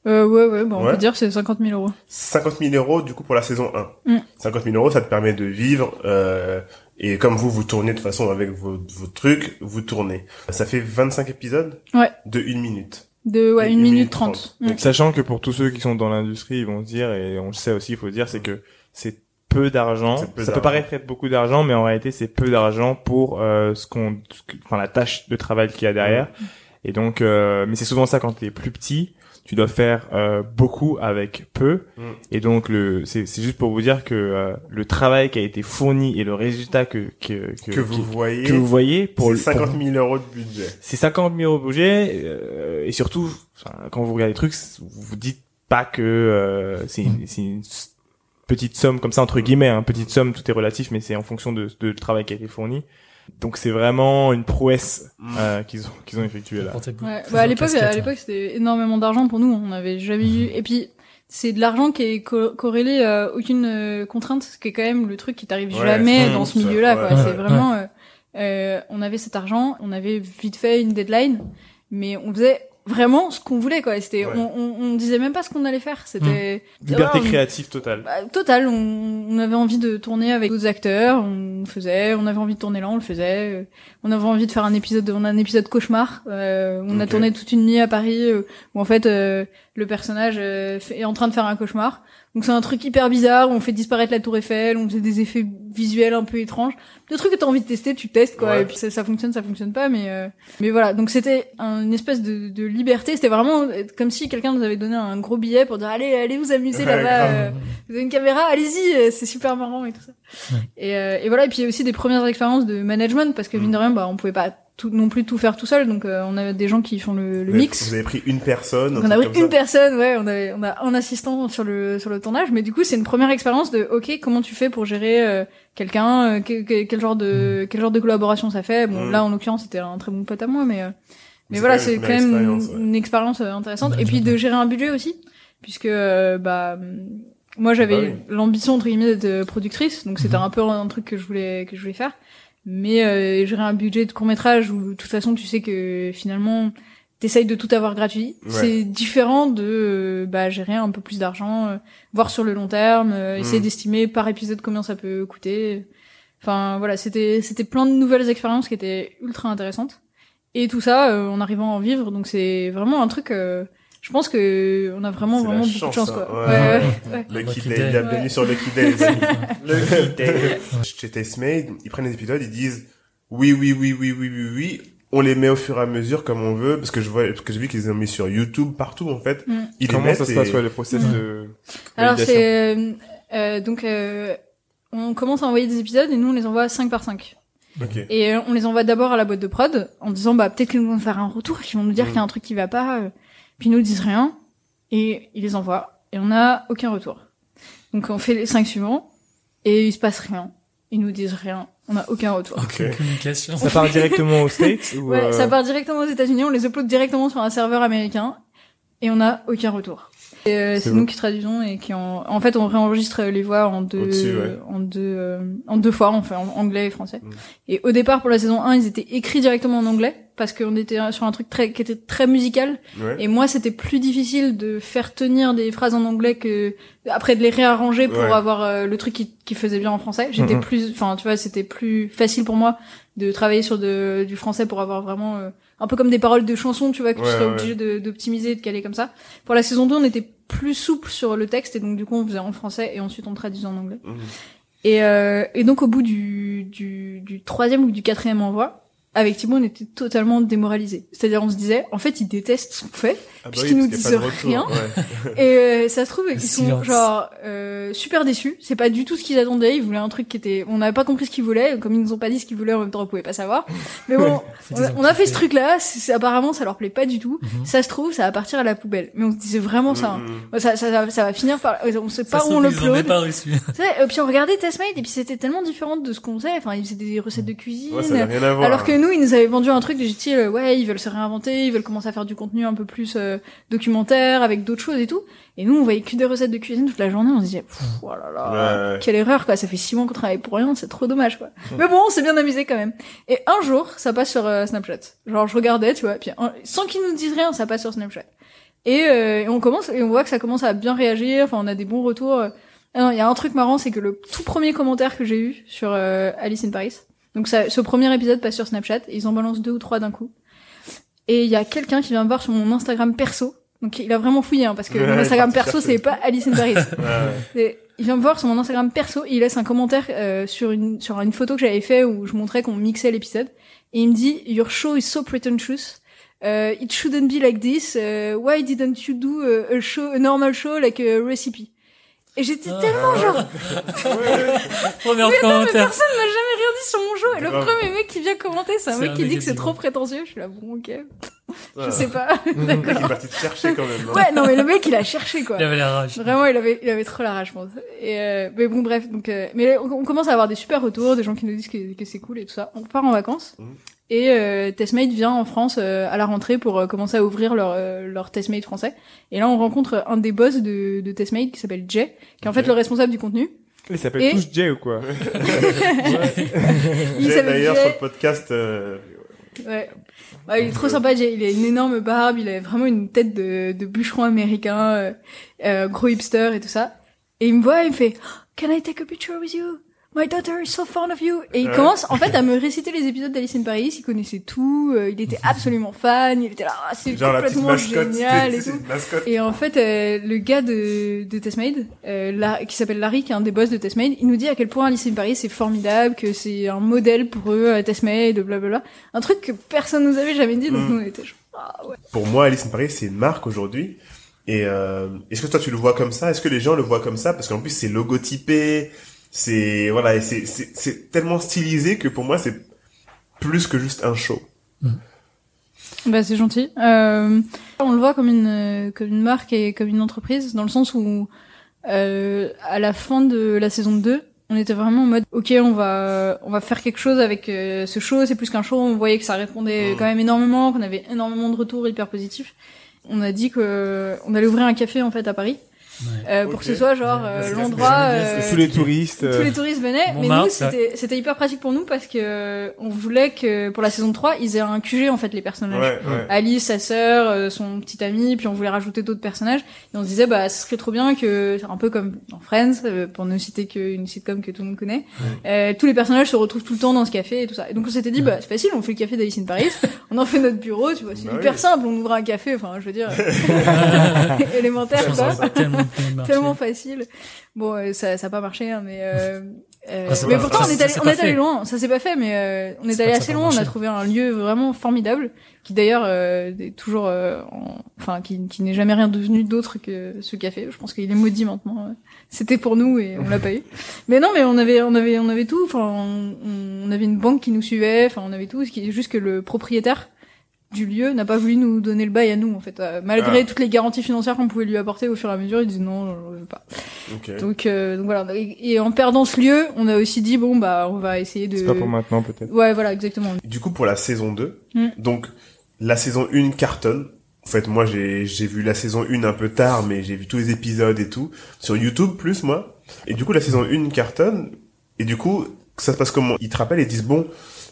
S3: Euh, ouais, ouais, bah, on
S4: Ouais.
S3: peut dire que c'est 50 000 euros.
S4: 50 000 euros du coup pour la saison 1.
S3: Mm.
S4: 50 000 euros, ça te permet de vivre. euh, et comme vous, vous tournez de toute façon avec vos, vos trucs, vous tournez. Ça fait 25 épisodes
S3: Ouais.
S4: de une minute.
S3: De, ouais,
S4: Et
S3: une
S4: une
S3: minute
S4: minute
S3: trente.
S4: trente.
S3: Mm.
S2: Sachant que pour tous ceux qui sont dans l'industrie, ils vont se dire, et on le sait aussi, il faut dire, c'est que c'est peu d'argent.
S4: C'est peu
S2: Ça peut paraître être beaucoup d'argent, mais en réalité, c'est peu d'argent pour euh, ce qu'on, enfin la tâche de travail qu'il y a derrière. Et donc, euh, mais c'est souvent ça quand t'es plus petit, tu dois faire euh, beaucoup avec peu.
S4: Mm.
S2: Et donc, le, c'est, c'est juste pour vous dire que euh, le travail qui a été fourni et le résultat que que que,
S4: Que vous
S2: qui-
S4: voyez,
S2: que vous voyez pour
S4: c'est
S2: le-
S4: 50
S2: pour-
S4: 000 euros de budget.
S2: c'est 50 000 euros de budget euh, et surtout quand vous regardez les trucs vous vous dites pas que euh, c'est une, c'est une petite somme comme ça entre guillemets hein, petite somme tout est relatif mais c'est en fonction de, de le travail qui a été fourni donc c'est vraiment une prouesse
S4: Mm.
S2: euh, qu'ils ont qu'ils ont effectué là
S3: Ouais, bah, à l'époque, à l'époque, c'était énormément d'argent pour nous. On n'avait jamais eu. Et puis, c'est de l'argent qui est co- corrélé à aucune euh, contrainte, ce qui est quand même le truc qui t'arrive
S4: Ouais,
S3: jamais dans ce milieu-là.
S4: Ouais,
S3: c'est vraiment. euh, euh, on avait cet argent, on avait vite fait une deadline, mais on faisait vraiment ce qu'on voulait. quoi. C'était,
S4: Ouais.
S3: on, on, on disait même pas ce qu'on allait faire. C'était
S2: liberté
S3: Ouais, on-
S2: créative totale
S3: Bah, total, on, on avait envie de tourner avec d'autres acteurs, on faisait, on avait envie de tourner là, on le faisait, on avait envie de faire un épisode, on a un épisode cauchemar, euh, on a tourné toute une nuit à Paris euh, où en fait euh, le personnage euh, est en train de faire un cauchemar. Donc c'est un truc hyper bizarre, on fait disparaître la tour Eiffel, on fait des effets visuels un peu étranges. Des trucs que t'as envie de tester, tu testes quoi,
S4: Ouais.
S3: et puis ça, ça fonctionne, ça fonctionne pas, mais euh, mais voilà. Donc c'était un- une espèce de, de liberté, c'était vraiment euh, comme si quelqu'un nous avait donné un gros billet pour dire allez allez vous amuser
S4: Ouais,
S3: là-bas. euh, vous avez une caméra, allez-y, euh, c'est super marrant et tout ça.
S5: Ouais.
S3: Et, euh, et voilà, et puis il y a aussi des premières expériences de management parce que mine de rien, bah on pouvait pas tout, non plus tout faire tout seul, donc euh, on a des gens qui font le, le
S4: Vous avez-
S3: mix.
S4: Vous avez pris une personne.
S3: Donc
S4: un
S3: on a pris une
S4: ça.
S3: personne, ouais, on avait, on a un assistant sur le sur le tournage, mais du coup c'est une première expérience de, ok, comment tu fais pour gérer euh, quelqu'un, euh, que- que- quel genre de quel genre de collaboration ça fait? Bon
S4: Mm.
S3: là en l'occurrence c'était un très bon pote à moi, mais euh, mais
S4: C'est
S3: voilà c'est quand même
S4: expérience,
S3: une,
S4: ouais.
S3: une expérience euh, intéressante. Et puis de gérer un budget aussi, puisque euh, bah moi j'avais
S4: Bah oui.
S3: l'ambition entre guillemets d'être productrice, donc c'était
S5: Mhm.
S3: un peu un truc que je voulais que je voulais faire. Mais euh, gérer un budget de court métrage où de toute façon tu sais que finalement t'essayes de tout avoir gratuit.
S4: Ouais.
S3: C'est différent de euh, bah gérer un peu plus d'argent, euh, voir sur le long terme, euh, essayer
S4: Mhm.
S3: d'estimer par épisode combien ça peut coûter. Enfin voilà, c'était c'était plein de nouvelles expériences qui étaient ultra intéressantes. Et tout ça euh, en arrivant à en vivre, donc c'est vraiment un truc. Je pense que on a vraiment vraiment beaucoup
S4: chance,
S3: de chance
S4: hein.
S3: quoi.
S4: Ouais,
S3: Ouais,
S4: ouais.
S3: ouais.
S4: Lucky Day,
S5: Day.
S4: bienvenue
S3: Ouais.
S4: sur Lucky Day, les.
S2: Lucky Day.
S4: Chez ils prennent les épisodes, ils disent oui, oui, oui, oui, oui, oui, oui. On les met au fur et à mesure comme on veut, parce que je vois, parce que j'ai vu qu'ils les ont mis sur YouTube partout, en fait.
S3: Mm.
S4: Ils les
S2: Comment
S4: mettent
S2: ça se
S4: et-
S2: passe, ouais, le process
S3: Mhm.
S2: de
S3: Alors c'est euh, euh, donc euh, on commence à envoyer des épisodes et nous on les envoie 5 par 5.
S4: Ok.
S3: Et euh, on les envoie d'abord à la boîte de prod en disant bah peut-être qu'ils vont nous faire un retour, qu'ils vont nous dire
S4: Mm.
S3: qu'il y a un truc qui va pas, euh, puis ils nous disent rien et ils les envoient et on a aucun retour. Donc on fait les 5 suivants et il se passe rien, ils nous disent rien, on a aucun retour.
S5: Aucune
S4: Ok.
S5: communication.
S2: Ça part directement aux States ou
S3: Ouais,
S2: euh,
S3: ça part directement aux États-Unis, on les upload directement sur un serveur américain et on a aucun retour. Euh,
S2: C'est
S3: nous qui traduisons et qui en en fait on réenregistre les voix en deux
S4: ouais.
S3: en deux euh, en deux fois, on fait en anglais et français.
S4: Mm.
S3: Et au départ pour la saison 1, ils étaient écrits directement en anglais parce qu'on était sur un truc très qui était très musical
S4: Ouais.
S3: et moi c'était plus difficile de faire tenir des phrases en anglais que après de les réarranger pour
S4: Ouais.
S3: avoir euh, le truc qui, qui faisait bien en français. J'étais
S2: Mhm.
S3: plus enfin tu vois, c'était plus facile pour moi de travailler sur de, du français pour avoir vraiment euh, un peu comme des paroles de chansons, tu vois, que
S4: Ouais,
S3: tu serais
S4: ouais.
S3: obligé de- d'optimiser et de caler comme ça. Pour la saison 2, on était plus souple sur le texte et donc du coup on faisait en français et ensuite on traduisait en anglais.
S4: Mhm.
S3: Et, euh, et donc au bout du, du, du troisième ou du quatrième envoi, avec Thibaut, on était totalement démoralisés. C'est-à-dire on se disait, en fait, ils détestent ce qu'on fait.
S4: Ah bah
S3: Puisqu'ils
S4: oui,
S3: nous disent
S4: retour,
S3: rien.
S4: ouais.
S3: Et euh, ça se trouve, ils sont genre euh, super déçus. C'est pas du tout ce qu'ils attendaient. Ils voulaient un truc qui était, on n'avait pas compris ce qu'ils voulaient. Comme ils nous ont pas dit ce qu'ils voulaient, en même temps, on pouvait pas savoir. Mais bon, on a, on a fait ce truc-là. apparemment, ça leur plaît pas du tout.
S5: Mhm.
S3: Ça se trouve, ça va partir à la poubelle. Mais on se disait vraiment ça. hein.
S4: Mhm.
S3: Ça, ça, ça, ça va finir par, on sait pas où on l'upload. puis on regardait Testmate et puis c'était tellement différent de ce qu'on faisait. Enfin, ils faisaient des recettes de cuisine.
S4: Ouais, ça n'a rien à voir.
S3: Alors que nous, ils nous avaient vendu un truc de style, euh, ouais, ils veulent se réinventer, ils veulent commencer à faire du contenu un peu plus euh, documentaire, avec d'autres choses et tout. Et nous, on voyait que des recettes de cuisine toute la journée, on se disait, oh là là,
S4: Ouais.
S3: quelle erreur, quoi, ça fait six mois qu'on travaille pour rien, c'est trop dommage, quoi. Mais bon, on s'est bien amusé quand même. Et un jour, ça passe sur euh, Snapchat. Genre, je regardais, tu vois, puis un- sans qu'ils nous disent rien, ça passe sur Snapchat. Et, euh, et on commence, et on voit que ça commence à bien réagir, enfin, on a des bons retours. Ah non, il y a un truc marrant, c'est que le tout premier commentaire que j'ai eu sur euh, Alice in Paris, donc ça, ce premier épisode passe sur Snapchat, ils en balancent deux ou trois d'un coup. Et il y a quelqu'un qui vient me voir sur mon Instagram perso. Donc il a vraiment fouillé, hein, parce que
S4: Ouais,
S3: mon Instagram perso, c'est pas Alice in Paris.
S4: Ouais.
S3: Et il vient me voir sur mon Instagram perso, et il laisse un commentaire euh, sur une sur une photo que j'avais fait où je montrais qu'on mixait l'épisode. Et il me dit Your show is so pretentious. Uh, it shouldn't be like this. Uh, why didn't you do a, a show, a normal show like a recipe? Et j'étais
S5: Ah.
S3: tellement genre,
S5: Premier
S3: mais
S5: commentaire.
S3: personne m'a jamais rien dit sur mon show. Et le
S4: Grave.
S3: premier mec qui vient commenter, c'est un mec
S5: un
S3: qui dit que c'est trop prétentieux. Je suis là, bon, ok. Je sais pas.
S4: Il
S3: D'accord.
S4: est parti te chercher quand même. hein.
S3: Ouais, non, mais le mec, il a cherché, quoi.
S5: Il avait la rage.
S3: Vraiment, il avait, il avait trop la rage, je pense. Et euh, mais bon, bref. Donc, euh, mais on, on commence à avoir des super retours, des gens qui nous disent que, que c'est cool et tout ça. On part en vacances.
S4: Mhm.
S3: Et euh, Testmate vient en France euh, à la rentrée pour euh, commencer à ouvrir leur euh, leur Testmate français. Et là, on rencontre un des boss de, de Testmate qui s'appelle Jay, qui est en fait le responsable du contenu.
S2: Ils s'appellent
S3: Et-
S2: tous Jay ou quoi?
S3: Il
S4: Jay,
S3: s'appelle
S4: d'ailleurs
S3: Jay.
S4: sur le podcast. euh,
S3: Ouais. Ouais, il est trop sympa, Jay. Il a une énorme barbe, il a vraiment une tête de, de bûcheron américain, euh, euh, gros hipster et tout ça. Et il me voit, il me fait Can I take a picture with you? My daughter is so fond of you. Et il
S4: Ouais.
S3: commence en fait à me réciter les épisodes d'Alice in Paris. Il connaissait tout. euh, il était absolument fan. Il était là, ah, c'est complètement
S4: mascotte.
S3: génial et tout. Et en fait, euh, le gars de, de Testmade, euh, qui s'appelle Larry, qui est un des boss de Testmade, il nous dit à quel point Alice in Paris c'est formidable, que c'est un modèle pour eux, euh, Testmade, blablabla. Un truc que personne nous avait jamais dit, donc
S4: Mm.
S3: nous on était genre, ah ouais.
S4: Pour moi, Alice in Paris, c'est une marque aujourd'hui. Et euh, est-ce que toi tu le vois comme ça? Est-ce que les gens le voient comme ça? Parce qu'en plus c'est logotypé, c'est voilà, c'est c'est c'est tellement stylisé que pour moi c'est plus que juste un show.
S3: Bah c'est gentil. Euh, on le voit comme une euh, comme une marque et comme une entreprise dans le sens où euh, à la fin de la saison 2, on était vraiment en mode OK, on va on va faire quelque chose avec euh, ce show, c'est plus qu'un show, on voyait que ça répondait
S4: Mm.
S3: quand même énormément, qu'on avait énormément de retours hyper positifs. On a dit que on allait ouvrir un café en fait à Paris euh, pour que ce soit genre
S5: Ouais,
S3: euh, l'endroit euh,
S2: tous les touristes.
S3: tous
S2: euh,
S3: les touristes venaient, mais nous c'était c'était hyper pratique pour nous parce que euh, on voulait que pour la saison 3, ils aient un QG en fait les personnages.
S4: Ouais, ouais.
S3: Alice, sa sœur, euh, son petit ami, puis on voulait rajouter d'autres personnages. Et on se disait, bah, ce serait trop bien que, c'est un peu comme dans Friends, euh, pour ne citer qu'une sitcom que tout le monde connaît, euh, tous les personnages se retrouvent tout le temps dans ce café et tout ça. Et donc on s'était dit, bah, c'est facile, on fait le café d'Alice in Paris, on en fait notre bureau, tu vois, c'est
S4: Bah
S3: hyper
S4: oui.
S3: simple, on ouvre un café, enfin, je veux dire, élémentaire, quoi.
S5: Tellement
S3: facile. Bon, euh, ça, ça a pas marché, hein, mais, euh, euh,
S5: Ah, c'est
S3: mais
S5: pas-
S3: pourtant
S5: ça,
S3: on est allé, on est allé loin. Ça s'est pas fait, mais euh, on est, allé assez loin. On a trouvé un lieu vraiment formidable, qui d'ailleurs euh, est toujours, euh, en- enfin, qui, qui n'est jamais rien devenu d'autre que ce café. Je pense qu'il est maudit maintenant. C'était pour nous et on l'a pas eu. Mais non, mais on avait, on avait, on avait tout. Enfin, on, on avait une banque qui nous suivait. Enfin, on avait tout. Ce qui est juste que le propriétaire du lieu n'a pas voulu nous donner le bail à nous en fait Euh, malgré
S4: Ah.
S3: toutes les garanties financières qu'on pouvait lui apporter au fur et à mesure il disait non je veux pas donc, euh, donc voilà. Et, et en perdant ce lieu, on a aussi dit bon bah on va essayer de.
S2: C'est pas pour maintenant peut-être.
S3: Ouais voilà exactement.
S4: Du coup, pour la saison 2,
S3: Mm.
S4: donc la saison 1 cartonne. En fait, moi, j'ai j'ai vu la saison 1 un peu tard, mais j'ai vu tous les épisodes et tout sur YouTube plus moi. Et du coup, la saison 1 cartonne. Et du coup, ça se passe comment? Ils te rappellent et disent bon,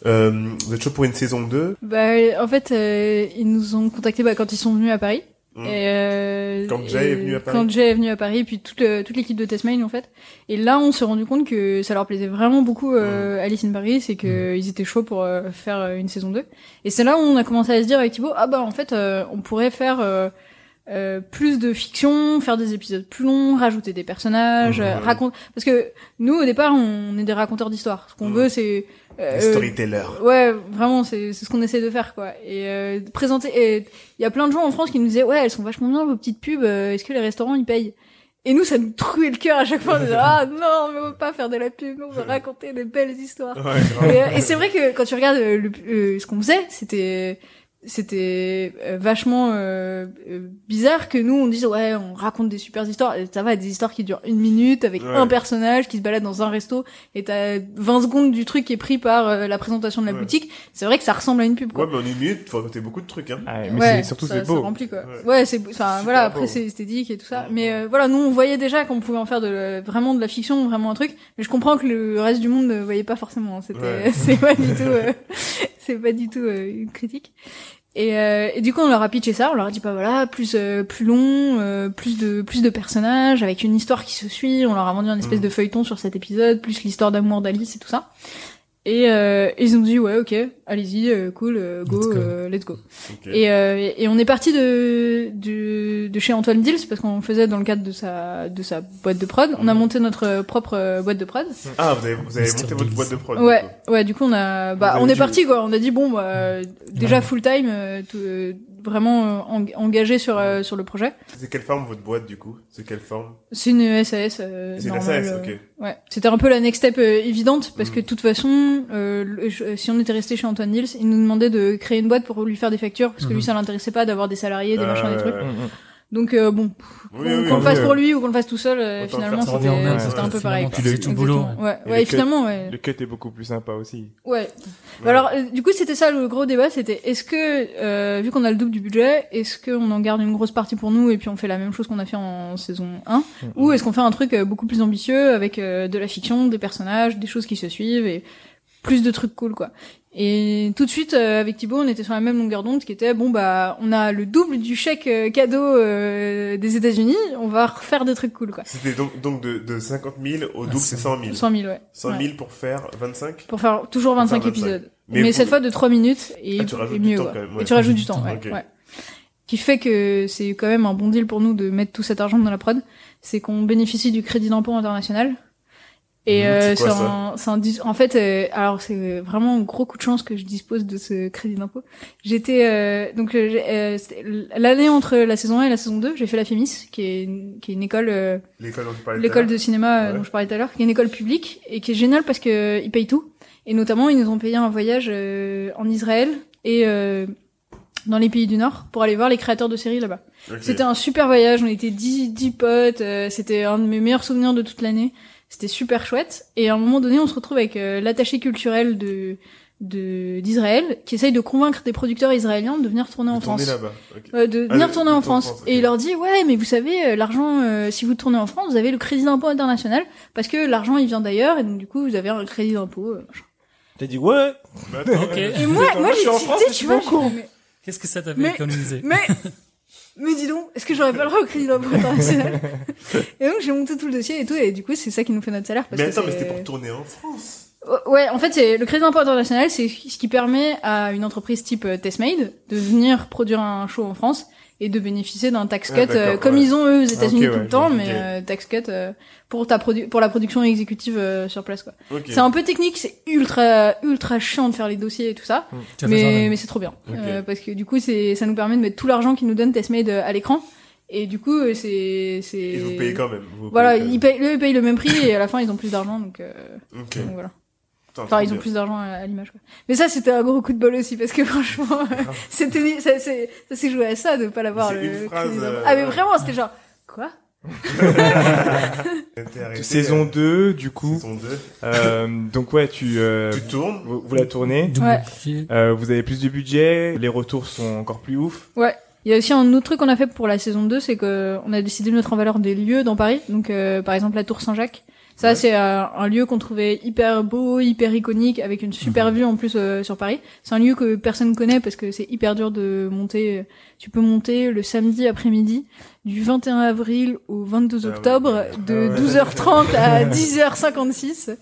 S4: euh, vous êtes chaud pour une saison 2
S3: Bah en fait euh, ils nous ont contactés bah, quand ils sont venus à Paris.
S4: Mm.
S3: Et, euh,
S4: Quand Jay est venu à Paris.
S3: Quand Jay est venu à Paris, puis toute, le- toute l'équipe de Testmail en fait. Et là, on s'est rendu compte que ça leur plaisait vraiment beaucoup euh,
S4: Mm.
S3: Alice in Paris et que ils étaient chauds pour euh, faire euh, une saison 2. Et c'est là où on a commencé à se dire avec Thibaut, ah bah en fait, euh, on pourrait faire plus de fiction, faire des épisodes plus longs, rajouter des personnages, euh, raconter. Parce que nous, au départ, on est des raconteurs d'histoires. Ce qu'on veut, c'est
S4: Les storytellers.
S3: Ouais, vraiment, c'est c'est ce qu'on essaie de faire, quoi. Et euh, présenter. Il y a plein de gens en France qui nous disaient, ouais, elles sont vachement bien vos petites pubs. euh, Est-ce que les restaurants ils payent? Et nous, ça nous trouait le cœur à chaque fois. On disait, ah non, mais on veut pas faire de la pub, on veut raconter des belles histoires.
S4: Ouais.
S3: Et, euh, et c'est vrai que quand tu regardes euh, le, euh, ce qu'on faisait, c'était c'était euh, vachement euh, euh, bizarre que nous on dise ouais on raconte des super histoires et ça va des histoires qui durent une minute avec
S4: Ouais.
S3: un personnage qui se balade dans un resto et t'as 20 secondes du truc qui est pris par euh, la présentation de la
S4: Ouais.
S3: boutique c'est vrai que ça ressemble à une pub quoi
S4: Ouais, mais en une minute, faut raconter beaucoup de trucs, hein.
S2: Ah, mais
S3: ouais,
S2: c'est surtout
S3: ça,
S2: c'est
S3: ça
S2: beau.
S3: remplit quoi.
S4: Ouais.
S3: Ouais, c'est enfin voilà, après c'est esthétique et tout ça,
S4: Ouais.
S3: mais euh, voilà, nous on voyait déjà qu'on pouvait en faire de vraiment de la fiction, vraiment un truc, mais je comprends que le reste du monde ne voyait pas forcément, hein. c'était
S4: Ouais.
S3: c'est pas du tout euh, c'est pas du tout euh, une critique. Et, euh, et du coup, on leur a pitché ça. On leur a dit, bah voilà, plus euh, plus long, euh, plus de plus de personnages, avec une histoire qui se suit. On leur a vendu un espèce
S4: Mhm.
S3: de feuilleton sur cet épisode, plus l'histoire d'amour d'Alice et tout ça. Et euh, ils ont dit, ouais, ok, allez-y, euh, cool, euh, go,
S5: Let's go.
S3: euh, let's go. Et, euh, et on est parti de, de de chez Antoine Dils parce qu'on faisait dans le cadre de sa de sa boîte de prod. On a
S4: Mhm.
S3: monté notre propre boîte de prod.
S4: Ah, vous avez, vous avez monté votre boîte de prod.
S3: Ouais,
S4: du coup.
S3: ouais. Du coup, on a, bah, on est parti quoi. On a dit bon, bah, déjà full time, euh, tout, euh, vraiment euh, eng- engagé sur euh, sur le projet.
S4: C'est quelle forme votre boîte, du coup? C'est quelle forme?
S3: C'est une SAS. Euh,
S4: C'est une SAS, ok.
S3: Ouais, c'était un peu la next step euh, évidente parce
S4: Mhm.
S3: que de toute façon, euh, le- je- si on était resté chez Antoine Nils, il nous demandait de créer une boîte pour lui faire des factures parce que lui
S5: Mhm.
S3: ça l'intéressait pas d'avoir des salariés, des
S4: Euh,
S3: machins, des trucs.
S4: ouais.
S3: Donc euh, bon, qu'on
S4: oui,
S3: le
S4: oui,
S3: fasse pour lui ou qu'on le fasse tout seul, euh, finalement c'était
S5: parce
S3: un peu pareil.
S5: tu tout le boulot.
S3: Exactement. Ouais,
S2: Et
S3: ouais,
S2: le
S3: et finalement ouais.
S2: Le cut est beaucoup plus sympa aussi.
S3: Ouais. Bah alors, euh, du coup, c'était ça le gros débat, c'était est-ce que, euh, vu qu'on a le double du budget, est-ce qu'on en garde une grosse partie pour nous et puis on fait la même chose qu'on a fait en saison 1 Ou est-ce qu'on fait un truc euh, beaucoup plus ambitieux avec de la fiction, des personnages, des choses qui se suivent et plus de trucs cool, quoi. Et tout de suite, euh, avec Thibaut, on était sur la même longueur d'onde qui était, bon, bah, on a le double du chèque euh, cadeau euh, des États-Unis, on va refaire des trucs cool, quoi.
S4: C'était donc, donc de, de 50 000 au double, c'est 100 000.
S3: 100 000, ouais.
S4: 100
S3: Ouais.
S4: 000 pour faire 25
S3: Pour faire toujours 25
S4: 25.
S3: épisodes.
S4: Mais
S3: cette fois de 3 minutes et,
S4: Ah, tu rajoutes
S3: et
S4: du
S3: mieux.
S4: temps
S3: quoi.
S4: quand même, ouais.
S3: Et tu rajoutes du temps, ouais, ouais. Qui fait que c'est quand même un bon deal pour nous de mettre tout cet argent dans la prod. C'est qu'on bénéficie du crédit d'impôt international. Et
S4: Mmh,
S3: euh,
S4: quoi,
S3: un, un en fait, euh, alors c'est vraiment un gros coup de chance que je dispose de ce crédit d'impôt. J'étais euh, donc euh, euh, l'année entre la saison 1 et la saison 2, j'ai fait la FEMIS, qui est une, qui est une école euh,
S4: L'école
S3: de cinéma
S4: Ouais.
S3: dont je parlais tout à l'heure, qui est une école publique et qui est géniale parce que ils payent tout. Et notamment, ils nous ont payé un voyage euh, en Israël et euh, dans les pays du Nord pour aller voir les créateurs de séries là-bas. C'était un super voyage, on était 10, 10 potes, euh, c'était un de mes meilleurs souvenirs de toute l'année. C'était super chouette. Et à un moment donné, on se retrouve avec euh, l'attaché culturel de de d'Israël qui essaye de convaincre des producteurs israéliens de venir tourner en
S4: De
S3: France.
S4: là-bas. ok.
S3: Euh, de
S4: Ah,
S3: venir tourner
S4: de
S3: en France. Et il leur dit, ouais, mais vous savez, euh, l'argent, euh, si vous tournez en France, vous avez le crédit d'impôt international, parce que l'argent, il vient d'ailleurs, et donc du coup, vous avez un crédit d'impôt. euh, machin.
S2: T'as dit ouais.
S4: Mais attends,
S5: Ok.
S4: euh,
S3: Et moi, moi,
S2: moi, je
S3: j'ai
S2: suis en France, je suis pas au courant.
S5: Qu'est-ce que ça t'avait
S3: Mais-
S5: économisé
S3: mais, mais dis donc, est-ce que j'aurais pas le droit au crédit d'impôt international Et donc, j'ai monté tout le dossier et tout, et du coup, c'est ça qui nous fait notre salaire. Parce
S4: Mais
S3: que
S4: attends, mais c'était pour tourner en France.
S3: Ouais, en fait, c'est le crédit d'impôt international, c'est ce qui permet à une entreprise type euh, Testmade de venir produire un show en France et de bénéficier d'un tax
S4: Ah,
S3: cut euh, comme
S4: ouais.
S3: ils ont eux aux États-Unis
S2: ok,
S3: tout
S2: ouais,
S3: le temps, mais euh, tax cut euh, pour ta produ pour la production exécutive euh, sur place quoi.
S4: Ok.
S3: C'est un peu technique, c'est ultra ultra chiant de faire les dossiers et tout ça,
S5: ça,
S3: mais mais c'est trop bien
S4: Ok.
S3: Euh, parce que du coup c'est ça nous permet de mettre tout l'argent qu'ils nous donne Testmade euh, à l'écran et du coup c'est c'est
S4: Et vous payez quand même. vous
S3: voilà,
S4: payez quand
S3: ils payent, eux, ils payent le même prix et à la fin ils ont plus d'argent donc, euh, donc voilà. Enfin, ils ont plus d'argent à, à l'image, quoi. Mais ça, c'était un gros coup de bol aussi, parce que franchement, c'était, ça, c'est- ça s'est joué à ça, de pas l'avoir,
S4: C'est
S3: le
S4: une phrase, euh,
S3: Ah, mais vraiment, c'était genre, quoi?
S2: Saison
S4: euh,
S2: 2, du coup.
S4: Saison 2.
S2: Euh, donc ouais, tu, euh,
S4: Tu tournes.
S2: vous, vous la tournez.
S3: Ouais.
S2: Euh, vous avez plus de budget, les retours sont encore plus ouf.
S3: Ouais. Il y a aussi un autre truc qu'on a fait pour la saison 2, c'est que on a décidé de mettre en valeur des lieux dans Paris. Donc, euh, par exemple, la Tour Saint-Jacques. Ça,
S4: Ouais.
S3: c'est euh, un lieu qu'on trouvait hyper beau, hyper iconique, avec une super vue en plus euh, sur Paris. C'est un lieu que personne connaît parce que c'est hyper dur de monter. Tu peux monter le samedi après-midi du 21 avril au 22
S4: Ah ouais.
S3: octobre de
S2: Ah ouais.
S3: 12h30 à 10h56.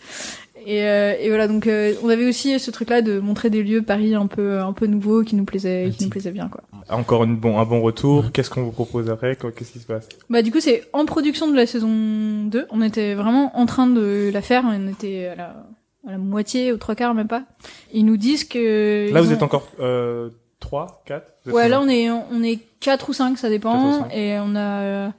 S3: Et, euh, et voilà, donc euh, on avait aussi ce truc-là de montrer des lieux Paris un peu un peu nouveaux qui nous plaisaient qui nous plaisaient bien quoi.
S2: Encore une bon, un bon retour. Qu'est-ce qu'on vous propose après? Qu'est-ce qui se passe?
S3: Bah du coup c'est en production de la saison 2. On était vraiment en train de la faire. On était à la, à la moitié, aux trois quarts même pas. Ils nous disent que...
S2: Là, vous
S3: ont-
S2: êtes encore euh, 3, 4
S3: Ouais là on est on est quatre ou cinq ça
S2: Quatre ou
S3: dépend. Et on a euh,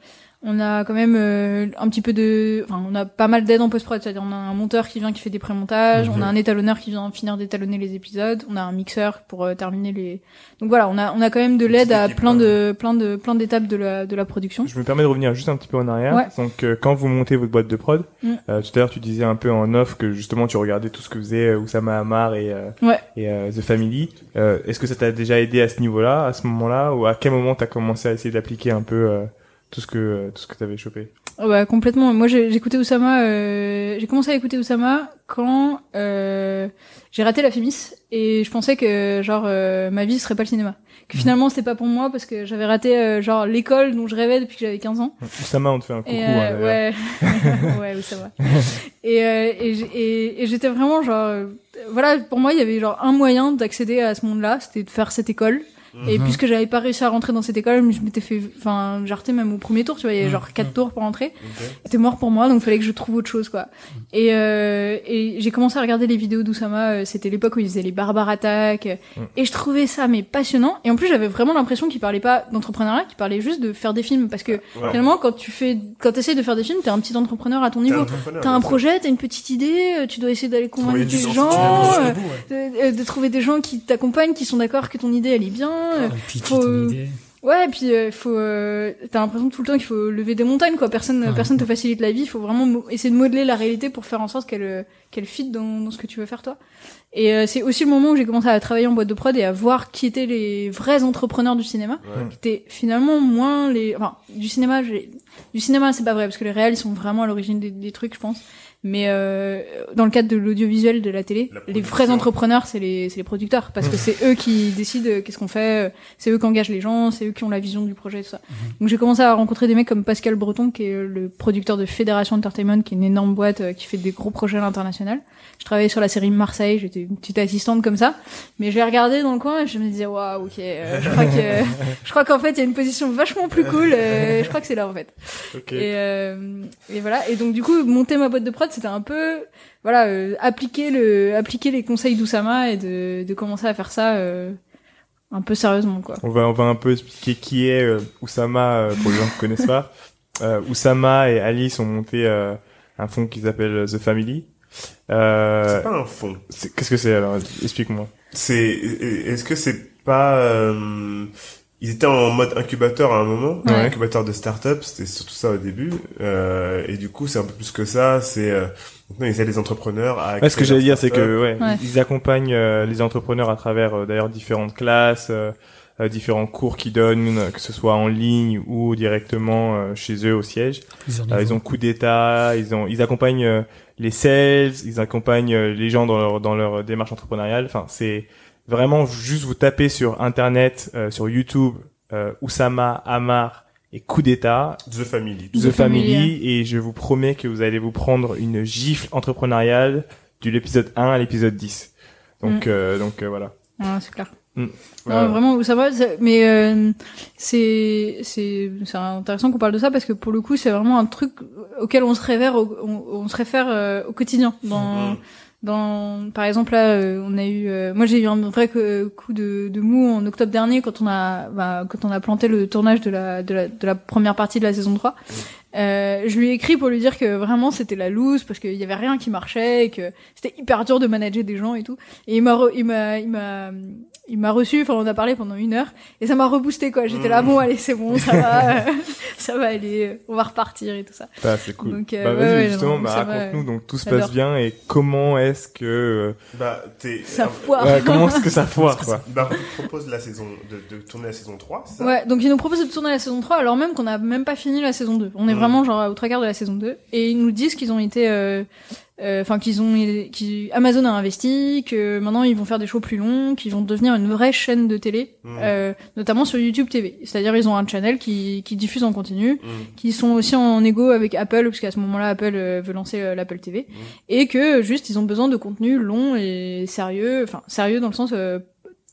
S3: on a quand même euh, un petit peu de... Enfin on a pas mal d'aide en post-prod. C'est-à-dire on a un monteur qui vient qui fait des pré-montages.
S2: Mhm.
S3: On a un étalonneur qui vient finir d'étalonner les épisodes. On a un mixeur pour euh, terminer les... Donc voilà on a on a quand même de l'aide à plein de plein de plein d'étapes de la de la production.
S2: Je me permets de revenir juste un petit peu en arrière.
S3: Ouais.
S2: Donc, euh, quand vous montez votre boîte de prod,
S3: Mm.
S2: euh, tout à l'heure, tu disais un peu en off que justement, tu regardais tout ce que faisait euh, Oussama Hamar et, euh,
S3: Ouais.
S2: et euh, The Family. Euh, Est-ce que ça t'a déjà aidé à ce niveau-là, à ce moment-là, ou à quel moment t'as commencé à essayer d'appliquer un peu euh, tout ce que tout ce que t'avais chopé
S3: Oh bah complètement. Moi j'ai- j'écoutais Oussama, euh, j'ai commencé à écouter Oussama quand euh, j'ai raté la Fémis et je pensais que genre euh, ma vie ce serait pas le cinéma. Que finalement c'était pas pour moi parce que j'avais raté euh, genre l'école dont je rêvais depuis que j'avais 15 ans.
S2: Oussama, on te fait un coucou.
S3: Et
S2: hein,
S3: euh,
S2: d'ailleurs.
S3: ouais, ouais, Oussama. Et euh, et et, et j'étais vraiment genre euh, voilà pour moi il y avait genre un moyen d'accéder à ce monde-là, c'était de faire cette école. Et
S5: Mhm.
S3: puisque j'avais pas réussi à rentrer dans cette école, je m'étais fait, enfin, j'ai même au premier tour, tu vois, il y avait genre quatre tours pour rentrer.
S4: Ok.
S3: C'était mort pour moi, donc il fallait que je trouve autre chose, quoi. Et, euh, et j'ai commencé à regarder les vidéos d'Oussama, euh, c'était l'époque où il faisait les barbares attaques,
S2: Mm.
S3: et je trouvais ça, mais passionnant. Et en plus, j'avais vraiment l'impression qu'il parlait pas d'entrepreneuriat, qu'il parlait juste de faire des films, parce que
S4: Ouais.
S3: finalement, quand tu fais, quand t'essayes de faire des films, t'es un petit entrepreneur à ton niveau. T'as un projet, t'as une petite idée, euh, tu dois essayer d'aller convaincre des gens, euh, de, de trouver des gens qui t'accompagnent, qui sont d'accord que ton idée elle est bien. Euh,
S5: Ouais, pitcher
S3: faut-
S5: ton idée.
S3: Ouais, et puis euh, faut, euh, t'as l'impression tout le temps qu'il faut lever des montagnes, quoi. Personne,
S5: Ouais.
S3: personne te facilite la vie. Il faut vraiment essayer de modeler la réalité pour faire en sorte qu'elle, euh, qu'elle fit dans, dans ce que tu veux faire toi. Et euh, c'est aussi le moment où j'ai commencé à travailler en boîte de prod et à voir qui étaient les vrais entrepreneurs du cinéma.
S4: Ouais.
S3: Qui étaient finalement moins les, enfin, du cinéma, j'ai, du cinéma c'est pas vrai parce que les réels ils sont vraiment à l'origine des, des trucs, je pense. Mais euh, dans le cadre de l'audiovisuel de la télé,
S4: La
S3: les vrais entrepreneurs, c'est les, c'est les producteurs, parce que c'est eux qui décident euh, qu'est-ce qu'on fait, euh, c'est eux qui engagent les gens, c'est eux qui ont la vision du projet, tout ça. Donc j'ai commencé à rencontrer des mecs comme Pascal Breton, qui est le producteur de Fédération Entertainment, qui est une énorme boîte euh, qui fait des gros projets à l'international. Je travaillais sur la série Marseille, j'étais une petite assistante comme ça, mais j'ai regardé dans le coin et je me disais waouh, ok, euh, je crois que, je crois qu'en fait il y a une position vachement plus cool. euh, je crois que c'est là en fait. Et, et voilà. Et donc du coup, monter ma boîte de prod, c'était un peu, voilà, euh, appliquer le, appliquer les conseils d'Oussama et de, de commencer à faire ça euh, un peu sérieusement, quoi.
S2: On va, on va un peu expliquer qui est euh, Oussama euh, pour les gens qui connaissent pas. Euh, Oussama et Alice ont monté euh, un fonds qu'ils appellent The Family. Euh,
S4: C'est pas un fond.
S2: c'est- Qu'est-ce que c'est alors? Explique-moi.
S4: C'est, est-ce que c'est pas, euh, ils étaient en mode incubateur à un moment,
S3: Ouais.
S4: incubateur de start-up, c'était surtout ça au début. Euh, et du coup, c'est un peu plus que ça. C'est euh, maintenant ils aident les entrepreneurs à.
S2: Ouais, ce que j'allais dire, c'est que ouais,
S3: Ouais.
S2: ils accompagnent euh, les entrepreneurs à travers euh, d'ailleurs différentes classes, euh, différents cours qu'ils donnent, que ce soit en ligne ou directement euh, chez eux au siège. Euh, ils ont coup d'état, ils ont, ils accompagnent euh, les sales, ils accompagnent euh, les gens dans leur dans leur démarche entrepreneuriale. Enfin, c'est vraiment juste vous tapez sur internet, euh, sur YouTube, euh, Oussama, Amar et coup d'état,
S4: The Family.
S2: The,
S3: The
S2: Family,
S3: Family,
S2: et je vous promets que vous allez vous prendre une gifle entrepreneuriale de l'épisode 1 à l'épisode 10. Donc, euh, donc euh, voilà.
S3: Ouais, c'est clair.
S2: Mm.
S3: Non, vraiment, c'est- Mais euh, c'est c'est c'est intéressant qu'on parle de ça parce que pour le coup, c'est vraiment un truc auquel on se réfère, au, on, on se réfère euh, au quotidien. Dans
S4: Mhm.
S3: Dans par exemple là, euh, on a eu, euh, moi j'ai eu un vrai coup de, de mou en octobre dernier quand on a bah, quand on a planté le tournage de la de la de la première partie de la saison 3. Euh, je lui ai écrit pour lui dire que vraiment c'était la loose parce qu'il y avait rien qui marchait et que c'était hyper dur de manager des gens et tout. Et il m'a re- il m'a il m'a il m'a reçu, enfin on a parlé pendant une heure et ça m'a reboosté quoi. J'étais là
S4: Mm.
S3: bon allez c'est bon ça va ça va aller on va repartir et tout ça.
S2: Bah, c'est cool.
S3: Donc, euh,
S2: bah,
S3: ouais,
S2: vas-y,
S3: ouais,
S2: justement, bah, raconte-nous. Donc, tout se passe bien et comment est-ce que, euh,
S4: Bah, t'es.
S3: Ça
S4: euh,
S3: foire.
S2: ouais, comment est-ce que ça foire, quoi.
S4: Bah, on te propose la saison de, de tourner la saison 3, c'est ça?
S3: Ouais, donc ils nous proposent de tourner la saison 3 alors même qu'on a même pas fini la saison 2. On est
S4: Mm.
S3: Vraiment genre aux trois quarts de la saison 2 et ils nous disent qu'ils ont été euh, euh, enfin qu'ils ont qu'ils Amazon a investi, que maintenant ils vont faire des shows plus longs, qu'ils vont devenir une vraie chaîne de télé
S4: Mm.
S3: euh, notamment sur YouTube TV. C'est-à-dire ils ont un channel qui qui diffuse en continu,
S4: Mm.
S3: qui sont aussi en égo avec Apple parce qu'à ce moment-là Apple euh, veut lancer euh, l'Apple TV
S4: Mm.
S3: et que juste ils ont besoin de contenu long et sérieux, enfin sérieux dans le sens euh,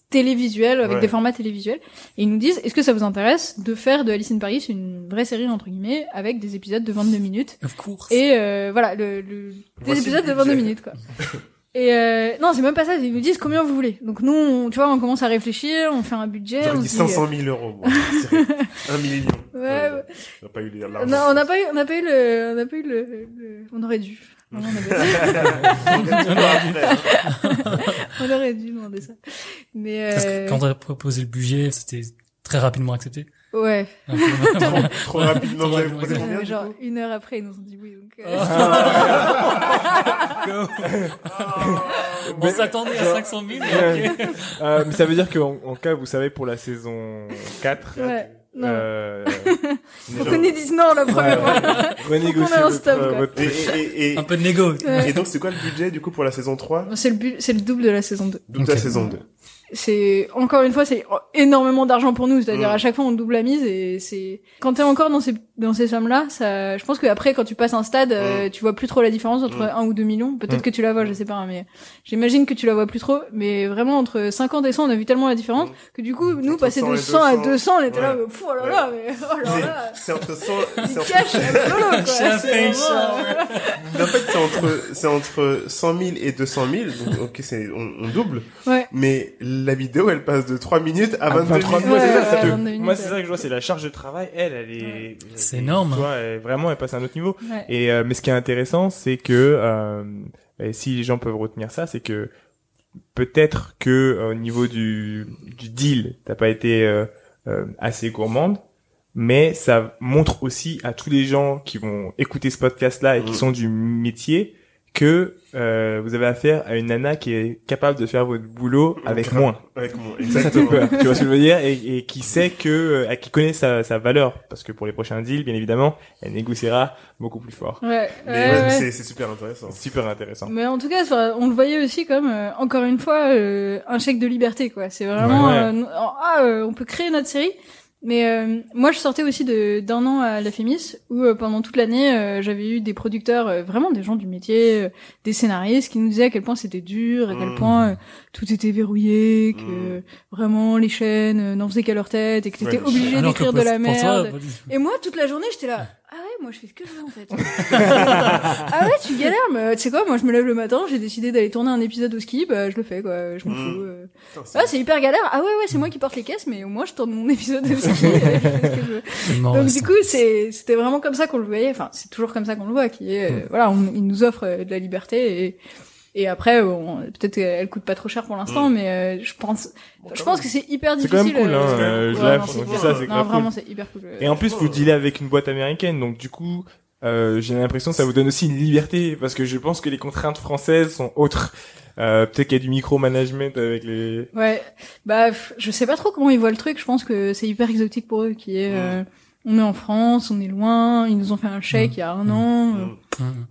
S3: télévisuel avec
S4: Ouais.
S3: des formats télévisuels et ils nous disent est-ce que ça vous intéresse de faire de Alice in Paris une vraie série entre guillemets avec des épisodes de 22 minutes
S5: Of course.
S3: et euh, voilà le, le des
S4: Voici
S3: épisodes
S4: le
S3: de 22
S4: budget.
S3: minutes quoi. Et euh, non, c'est même pas ça, ils nous disent combien vous voulez. Donc nous, on, tu vois, on commence à réfléchir, on fait un budget,
S4: J'aurais
S3: on
S4: dit
S3: se dit, euh,
S4: 500 000 euros. moi. Un million.
S3: Ouais,
S4: Euh,
S3: ouais.
S4: On n'a pas eu les
S3: Non, on n'a pas eu, on n'a pas eu le, on n'a pas eu le, le- on aurait dû. On, on aurait dû demander ça. Mais
S5: Parce que
S3: euh,
S5: quand on a proposé le budget, c'était très rapidement accepté.
S3: ouais,
S5: vraiment,
S4: Trop rapidement,
S3: Euh, genre une heure après, ils nous ont dit oui. Donc, euh,
S5: Go. On
S2: Mais-
S5: s'attendait à
S2: genre-
S5: 500 000.
S2: Ouais.
S5: ok.
S2: Euh, mais ça veut dire qu'en en cas, vous savez, pour la saison 4,
S3: ouais. Non.
S2: euh,
S3: non la première fois.
S2: renégocier votre,
S3: stop,
S2: votre-
S4: Et, et, et,
S5: Un peu de négo.
S3: Ouais.
S4: et donc, c'est quoi le budget du coup pour la saison 3
S3: C'est le but, c'est le double de la saison 2.
S4: D'où la
S5: Ok.
S4: saison 2
S3: c'est encore une fois c'est énormément d'argent pour nous c'est-à-dire
S4: Mm.
S3: à chaque fois on double la mise et c'est quand t'es encore dans ces dans ces sommes là ça je pense que après quand tu passes un stade euh, tu vois plus trop la différence entre
S4: Mm.
S3: un ou deux millions peut-être
S2: Mm.
S3: que tu la vois je sais pas hein, mais j'imagine que tu la vois plus trop mais vraiment entre 50 et 100 on a vu tellement la différence
S4: Mm.
S3: que du coup nous
S4: Entre
S3: passer
S4: 100
S3: de
S4: et
S3: 100 à
S4: 200,
S3: 200 on était là mais, pfff, oh là là mais oh là
S4: C'est-
S3: là
S4: C'est entre 100,
S3: du
S4: c'est entre, en fait, c'est entre, c'est entre 100 000 et 200 000. Donc, ok, c'est, on, on double.
S3: ouais
S4: Mais la vidéo, elle passe de 3 minutes à
S2: à
S4: 22
S2: 23
S4: minutes.
S2: mois, c'est
S3: Ouais,
S2: ça, c'est
S3: ouais,
S2: que-
S3: 22 minutes,
S2: moi, c'est ça que je vois, c'est la charge de travail. Elle, elle est.
S5: C'est énorme.
S2: Tu vois, elle- vraiment, elle passe à un autre niveau.
S3: ouais.
S2: Et euh, mais ce qui est intéressant, c'est que euh, et si les gens peuvent retenir ça, c'est que peut-être que euh, au niveau du du deal, t'as pas été euh, euh, assez gourmande, mais ça montre aussi à tous les gens qui vont écouter ce podcast-là et qui
S4: Mm.
S2: sont du métier que euh, vous avez affaire à une nana qui est capable de faire votre boulot avec moins.
S4: Avec moi,
S2: Ça, ça fait
S4: exactement.
S2: peur. tu vois ce que je veux dire? Et, et qui sait que, euh, qui connaît sa, sa valeur, parce que pour les prochains deals, bien évidemment, elle négociera beaucoup plus fort.
S3: ouais,
S4: Mais
S3: ouais,
S4: ouais, c'est, c'est super intéressant.
S2: Super intéressant.
S3: Mais en tout cas, enfin, on le voyait aussi comme euh, encore une fois euh, un chèque de liberté quoi. C'est vraiment euh, ah euh, on peut créer notre série. Mais euh, moi je sortais aussi de d'un an à la Fémis où euh, pendant toute l'année euh, j'avais eu des producteurs euh, vraiment des gens du métier, euh, des scénaristes qui nous disaient à quel point c'était dur, à quel
S4: Mm.
S3: point euh, tout était verrouillé, que
S4: Mm.
S3: vraiment les chaînes euh, n'en faisaient qu'à leur tête et que t'étais
S4: Ouais,
S3: obligé
S5: que
S3: d'écrire de la
S5: toi,
S3: merde. Et moi, toute la journée, j'étais là. Ah moi je fais ce que je veux en fait. ah ouais, tu galères, mais tu sais quoi, moi je me lève le matin, j'ai décidé d'aller tourner un épisode au ski, bah je le fais quoi, je m'en
S4: Mm.
S3: fous. euh. Ah, c'est hyper galère. Ah ouais, ouais, c'est moi qui porte les caisses, mais au moins je tourne mon épisode de ski. euh, je fais ce que je veux.
S5: C'est marrant,
S3: Donc
S5: ça.
S3: du coup, c'est c'était vraiment comme ça qu'on le voyait. Enfin, c'est toujours comme ça qu'on le voit, qui est euh, voilà, on, il nous offre euh, de la liberté et Et après, bon, peut-être qu'elle coûte pas trop cher pour l'instant, mais euh, je pense, je pense que c'est hyper
S2: C'est
S3: difficile.
S2: quand même cool, hein.
S3: euh,
S2: euh, je
S3: ouais,
S2: lâche,
S3: non, c'est
S2: ça, c'est
S3: vraiment, c'est hyper cool.
S2: Et en plus, vous dealez avec une boîte américaine, donc du coup, euh, j'ai l'impression que ça vous donne aussi une liberté, parce que je pense que les contraintes françaises sont autres. Euh, peut-être qu'il y a du micromanagement avec les...
S3: Ouais, bah je sais pas trop comment ils voient le truc. Je pense que c'est hyper exotique pour eux, qui est euh, on est en France, on est loin, ils nous ont fait un chèque il y a un an.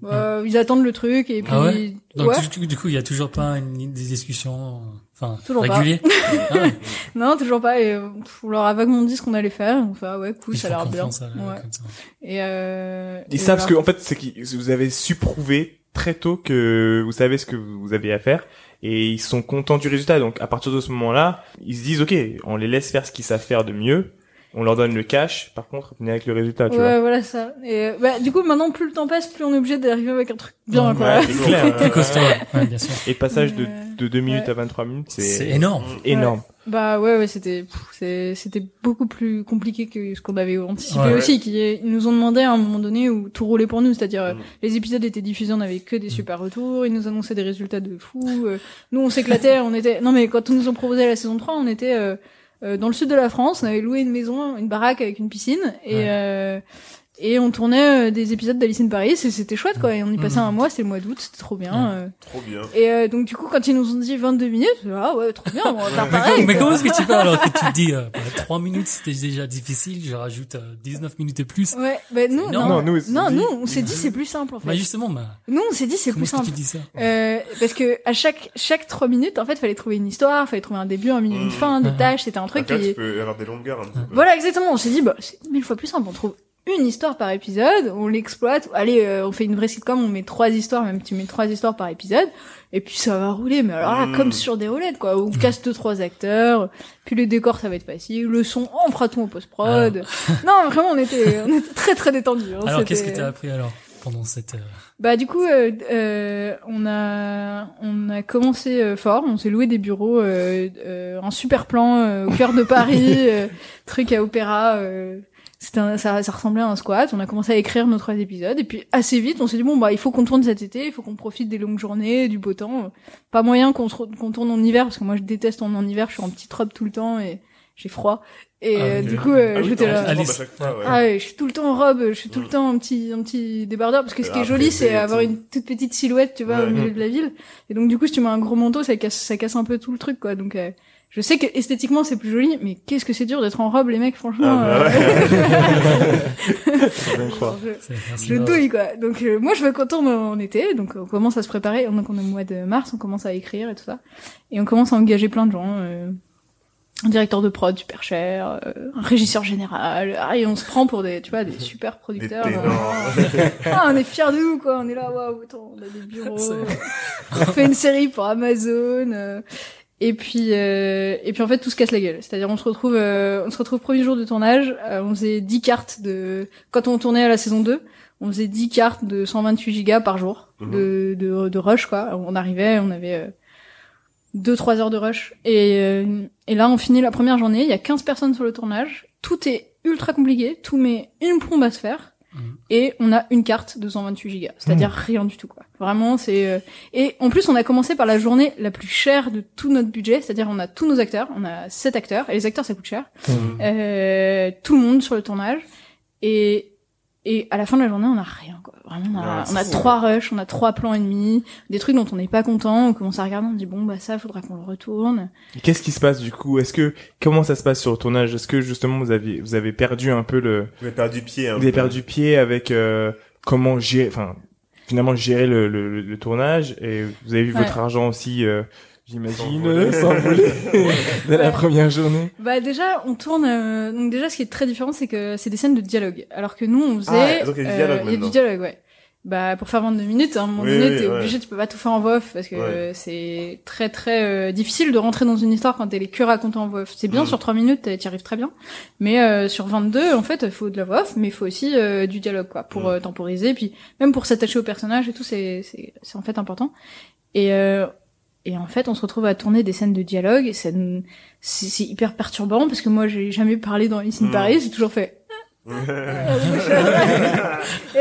S3: euh, ils attendent le truc et puis
S5: Ah ouais Donc
S3: ouais.
S5: du, du coup, il y a toujours pas une, des discussions, enfin
S3: Toujours pas.
S5: régulières. Ah ouais.
S3: non toujours pas. Et on leur a vaguement dit ce qu'on allait faire. On fait ah ouais cool,
S5: Ils
S3: ça a l'air bien.
S5: confiance à la-
S3: Ouais.
S5: comme ça.
S3: Et euh,
S2: Ils
S3: et
S2: savent ce que,
S3: voilà.
S2: en fait, c'est que vous avez su prouver très tôt que vous savez ce que vous avez à faire et ils sont contents du résultat. Donc, à partir de ce moment-là, ils se disent, OK, on les laisse faire ce qu'ils savent faire de mieux. On leur donne le cash. Par contre, venez avec le résultat, tu
S3: Ouais, voilà ça. Et euh, bah, du coup, maintenant, plus le temps passe, plus on est obligé d'arriver avec un truc bien,
S5: Ouais,
S3: quoi.
S2: Ouais, c'est clair.
S5: Plus costaud, ouais, bien sûr.
S2: Et passage de,
S3: Mais,
S2: de 2 minutes
S3: ouais.
S2: à 23 minutes, c'est
S5: énorme.
S2: énorme.
S3: Bah ouais, ouais, c'était, c'était beaucoup plus compliqué que ce qu'on avait anticipé
S5: Ouais,
S3: aussi. Qui est- ils nous ont demandé à un moment donné où tout roulait pour nous, c'est-à-dire euh,
S4: Mm.
S3: les épisodes étaient diffusés, on avait que des super retours, ils nous annonçaient des résultats de fou. euh, nous, on s'éclatait, on était. Non mais quand on nous ont proposé la saison 3, on était euh, dans le sud de la France, on avait loué une maison, une baraque avec une piscine et
S5: Ouais.
S3: Euh, et on tournait euh, des épisodes d'Alice in Paris et c'était chouette quoi. Et on y passait
S5: Mhm.
S3: un mois, c'était le mois d'août, c'était trop bien. Euh.
S4: Trop bien.
S3: Et euh, donc du coup, quand ils nous ont dit 22 minutes, ah ouais, trop bien, on va faire pareil.
S5: mais
S3: quoi.
S5: comment est-ce que tu fais alors que tu te dis, euh, bah, 3 minutes c'était déjà difficile, je rajoute euh, 19 minutes de plus.
S3: Ouais, bah nous, non.
S2: Non, nous,
S3: non,
S2: on s'est dit-
S3: nous, on s'est dit c'est plus simple en fait.
S5: Bah justement, bah,
S3: Nous, on s'est dit c'est plus
S5: est-ce que
S3: simple.
S5: tu dis ça?
S3: Euh, parce que à chaque chaque trois minutes, en fait, fallait trouver une histoire, fallait trouver un début, un milieu, une
S4: Mhm.
S3: fin, des
S5: Mhm.
S3: tâches. C'était un truc
S4: Après,
S3: qui.
S4: tu peux avoir des longueurs peu.
S3: Voilà, exactement. On s'est dit, bah, c'est mille fois plus simple. On trouve une histoire par épisode, on l'exploite. Allez, euh, on fait une vraie sitcom, on met trois histoires, même tu mets trois histoires par épisode, et puis ça va rouler. Mais alors là,
S4: Mhm.
S3: comme sur des roulettes, quoi. On casse deux trois acteurs, puis les décors, ça va être facile. Le son, on fera tout en post prod. non, vraiment, on était, on était très très détendus. hein.
S5: Alors qu'est-ce que tu as appris alors pendant cette... euh,
S3: Bah du coup, euh, euh, on a on a commencé euh, fort. On s'est loué des bureaux, euh, euh, un super plan euh, au cœur de Paris, euh, truc à opéra. C'était un- ça, ça ressemblait à un squat. On a commencé à écrire nos trois épisodes et puis assez vite, on s'est dit bon bah il faut qu'on tourne cet été, il faut qu'on profite des longues journées, du beau temps. Pas moyen qu'on se re- qu'on tourne en hiver parce que moi je déteste tourner en hiver. Je suis en petite robe tout le temps et j'ai froid. Et
S5: Ah,
S3: euh, du coup, euh,
S4: Ah oui,
S3: j'étais là.
S4: à fois, ouais.
S3: Ah ouais, je suis tout le temps en robe, je suis tout le
S4: Mm.
S3: temps un petit, un petit débardeur, parce que ce qui est
S4: Après,
S3: joli, c'est avoir une toute petite silhouette, tu vois, au milieu de la ville. Et donc, du coup, si tu mets un gros manteau, ça casse, ça casse un peu tout le truc, quoi. Donc, euh, je sais que esthétiquement, c'est plus joli, mais qu'est-ce que c'est dur d'être en robe, les mecs, franchement.
S4: Ah, bah
S3: euh,
S2: bien croire.
S3: je, douille, quoi. Donc, euh, moi, je veux qu'on tourne en été, donc on commence à se préparer. Donc, on est au mois de mars, on commence à écrire et tout ça. Et on commence à engager plein de gens, euh, un directeur de prod super cher, euh, un régisseur général, ah, et on se prend pour des, tu vois, des super producteurs. Ah, on est fiers de nous, quoi. On est là, waouh, on a des bureaux. On fait une série pour Amazon. euh, et puis, euh, et puis en fait, tout se casse la gueule. C'est-à-dire, on se retrouve, euh, on se retrouve premier jour de tournage. euh, on faisait 10 cartes de, quand on tournait à la saison 2, on faisait 10 cartes de 128 gigas par jour
S4: Mhm.
S3: de, de, de rush, quoi. On arrivait, on avait euh, 2-3 heures de rush. Et, euh, et là, on finit la première journée. Il y a 15 personnes sur le tournage. Tout est ultra compliqué. Tout met une plombe à se faire.
S5: Mhm.
S3: Et on a une carte de 128 gigas. C'est-à-dire rien du tout, quoi. Vraiment, c'est... euh, Et en plus, on a commencé par la journée la plus chère de tout notre budget. C'est-à-dire, on a tous nos acteurs. On a 7 acteurs. Et les acteurs, ça coûte cher.
S4: Mhm.
S3: Euh, tout le monde sur le tournage. Et... Et à la fin de la journée, on a rien, quoi. Vraiment, on a,
S4: Ouais,
S3: on a
S4: c'est
S3: trois rushs, on a trois plans et demi, des trucs dont on n'est pas content, on commence à regarder, on dit bon, bah ça, faudra qu'on le retourne.
S2: Qu'est-ce qui se passe du coup? Est-ce que comment ça se passe sur le tournage? Est-ce que justement vous avez vous avez perdu un peu le
S4: Vous avez perdu pied. un
S2: vous avez
S4: peu.
S2: perdu pied avec euh, comment gérer enfin finalement gérer le, le, le tournage? Et vous avez vu
S3: Ouais.
S2: votre argent aussi euh, j'imagine
S4: S'envoler.
S2: de la première journée.
S3: Bah déjà, on tourne. euh, donc déjà, ce qui est très différent, c'est que c'est des scènes de dialogue, alors que nous, on faisait.
S4: Ah, donc il y a du dialogue
S3: euh, il y a
S4: maintenant.
S3: du dialogue, ouais. Bah pour faire 22 minutes, à un moment
S4: Oui,
S3: donné,
S4: oui,
S3: t'es
S4: ouais.
S3: obligé, tu peux pas tout faire en voix off parce que
S4: Ouais.
S3: euh, c'est très très euh, difficile de rentrer dans une histoire quand elle est que racontée en voix off. C'est bien
S4: Mm.
S3: sur 3 minutes, t'y y arrives très bien, mais euh, sur 22, en fait, il faut de la voix off, mais il faut aussi euh, du dialogue quoi pour
S4: Mm.
S3: euh, temporiser, puis même pour s'attacher au personnage et tout, c'est c'est c'est en fait important. Et euh, et en fait, on se retrouve à tourner des scènes de dialogue, et ça nous- c'est hyper perturbant parce que moi, j'ai jamais parlé dans Alice in. Paris, j'ai toujours fait et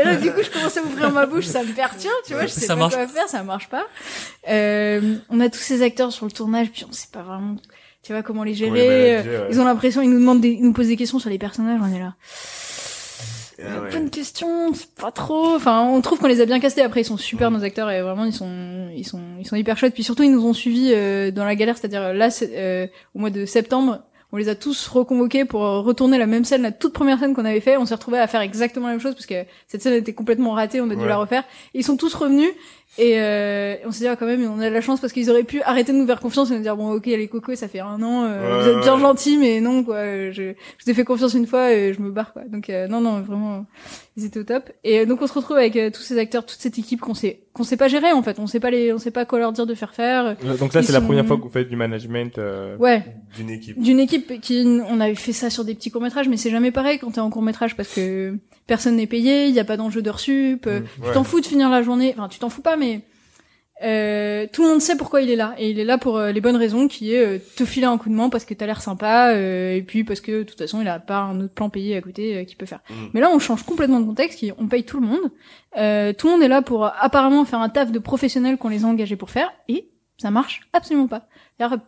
S3: là, du coup, je commence à ouvrir ma bouche, ça me perturbe, tu vois, je sais
S5: Ça
S3: pas
S5: marche
S3: quoi faire, ça marche pas. Euh, on a tous ces acteurs sur le tournage, puis on sait pas vraiment, tu vois, comment les
S4: Comment
S3: gérer.
S4: les manager, ouais.
S3: Ils ont l'impression, ils nous demandent des, ils nous posent des questions sur les personnages, on est là.
S4: Ah ouais.
S3: De questions, c'est pas trop. Enfin, on trouve qu'on les a bien castés. Après, ils sont super nos acteurs et vraiment ils sont, ils sont, ils sont hyper chouettes. Puis surtout, ils nous ont suivis euh, dans la galère, c'est-à-dire là, euh, au mois de septembre, on les a tous reconvoqués pour retourner la même scène, la toute première scène qu'on avait fait. On s'est retrouvés à faire exactement la même chose parce que cette scène était complètement ratée. On a dû
S4: Ouais.
S3: la refaire. Ils sont tous revenus. Et euh, on s'est dit ah, quand même on a de la chance parce qu'ils auraient pu arrêter de nous faire confiance et nous dire bon ok les cocos ça fait un an euh,
S4: Ouais,
S3: vous êtes bien
S4: ouais.
S3: gentils mais non quoi euh, je, je vous ai fait confiance une fois et je me barre quoi donc euh, non non vraiment ils étaient au top et euh, donc on se retrouve avec euh, tous ces acteurs toute cette équipe qu'on sait qu'on sait pas gérer en fait on sait pas les on sait pas quoi leur dire de faire faire
S2: Donc là, c'est la première fois que vous faites du management. euh,
S3: ouais
S4: D'une équipe.
S3: d'une équipe qui on avait fait ça sur des petits courts métrages mais c'est jamais pareil quand t'es en court métrage parce que personne n'est payé il y a pas d'enjeu d'heure sup euh, tu
S4: Ouais.
S3: t'en fous de finir la journée enfin tu t'en fous pas mais euh, tout le monde sait pourquoi il est là et il est là pour euh, les bonnes raisons qui est euh, te filer un coup de main parce que t'as l'air sympa euh, et puis parce que de toute façon il a pas un autre plan payé à côté euh, qu'il peut faire
S4: Mm.
S3: mais là on change complètement de contexte qui- on paye tout le monde euh, tout le monde est là pour apparemment faire un taf de professionnels qu'on les a engagés pour faire et ça marche absolument pas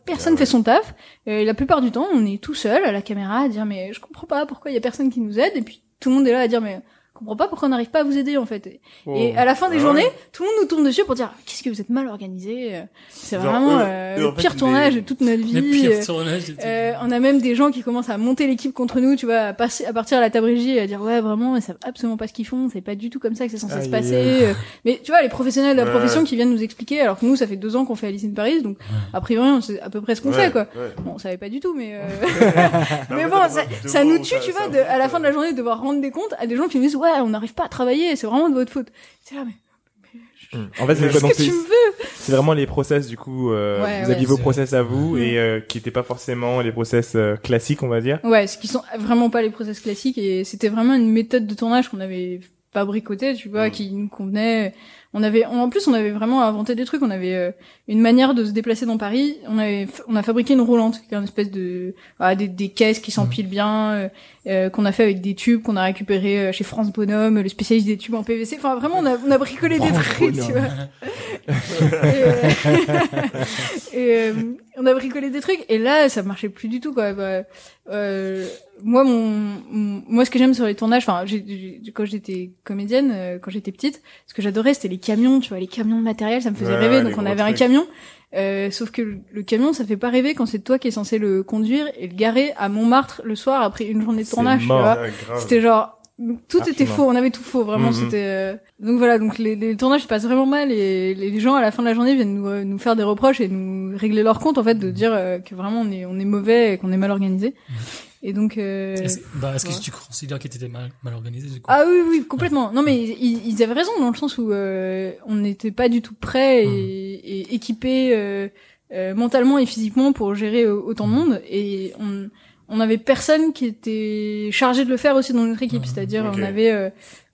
S3: personne fait son taf et la plupart du temps on est tout seul à la caméra à dire mais je comprends pas pourquoi il y a personne qui nous aide et puis tout le monde est là à dire mais comprends pas pourquoi on n'arrive pas à vous aider en fait et,
S2: oh.
S3: et à la fin des
S4: Ah
S3: journées
S4: ouais.
S3: tout le monde nous tourne dessus pour dire qu'est-ce que vous êtes mal organisé euh, c'est vraiment
S4: eux-
S3: euh,
S4: eux,
S3: le
S4: fait,
S3: pire
S4: les-
S3: tournage de toute notre vie
S5: pires
S3: euh,
S5: tournages. et tout.
S3: euh, on a même des gens qui commencent à monter l'équipe contre nous, tu vois, à, passer, à partir à la table régie et à dire ouais vraiment, ils savent absolument pas ce qu'ils font, c'est pas du tout comme ça que c'est censé
S2: Aïe,
S3: se passer. euh. Mais tu vois, les professionnels de la
S4: Ouais.
S3: profession qui viennent nous expliquer, alors que nous, ça fait deux ans qu'on fait Alice in Paris, donc a priori, on sait à peu près ce qu'on
S4: Ouais,
S3: fait quoi.
S4: ouais.
S3: Bon, on savait pas du tout, mais euh, mais bon, ça,
S4: de
S3: nous tue, tu vois, de, à la fin de la journée, de devoir rendre des comptes à des gens qui nous disent ouais, on n'arrive pas à travailler, c'est vraiment de votre faute. C'est là, mais
S2: Hmm. En fait, c'est vraiment les process du coup. euh,
S3: Ouais,
S2: vous
S3: ouais,
S2: aviez vos process à vous
S3: Mm.
S2: et euh, qui n'étaient pas forcément les process euh, classiques, on va dire.
S3: Ouais, ce qui sont vraiment pas les process classiques et c'était vraiment une méthode de tournage qu'on avait fabricoté, tu vois,
S4: Mm.
S3: qui nous convenait. On avait, en plus, on avait vraiment inventé des trucs. On avait euh, une manière de se déplacer dans Paris. On avait, on a fabriqué une roulante, qui est une espèce de, ah, des, des caisses qui s'empilent bien, euh, euh, qu'on a fait avec des tubes qu'on a récupéré euh, chez France Bonhomme, le spécialiste des tubes en PVC. Enfin, vraiment, on a, on a bricolé des trucs, tu vois. et, euh, et, on a bricolé des trucs et là ça marchait plus du tout quoi Bah, euh, moi mon, mon- moi ce que j'aime sur les tournages enfin quand j'étais comédienne euh, quand j'étais petite ce que j'adorais c'était les camions tu vois les camions de matériel ça me faisait
S4: Ouais,
S3: rêver donc on avait un camion euh, sauf que le, le camion ça fait pas rêver quand c'est toi qui es censé le conduire et le garer à Montmartre le soir après une journée de tournage tu vois c'était genre tout était faux, on avait tout faux, vraiment.
S2: Mhm.
S3: C'était euh, donc voilà, donc les, les tournages se passent vraiment mal et les, gens à la fin de la journée viennent nous, euh, nous faire des reproches et nous régler leur compte en fait de dire euh, que vraiment on est on est mauvais et qu'on est mal organisé. Et donc euh,
S5: Est-ce bah, que tu considères qu'ils étaient mal, mal organisés du coup
S3: ah oui oui complètement. Non mais ils, ils avaient raison dans le sens où euh, on n'était pas du tout prêts et, et équipés euh, euh, mentalement et physiquement pour gérer autant de monde et on on avait personne qui était chargé de le faire aussi dans notre équipe,
S5: Mhm.
S3: c'est-à-dire
S4: Ok.
S3: on avait euh,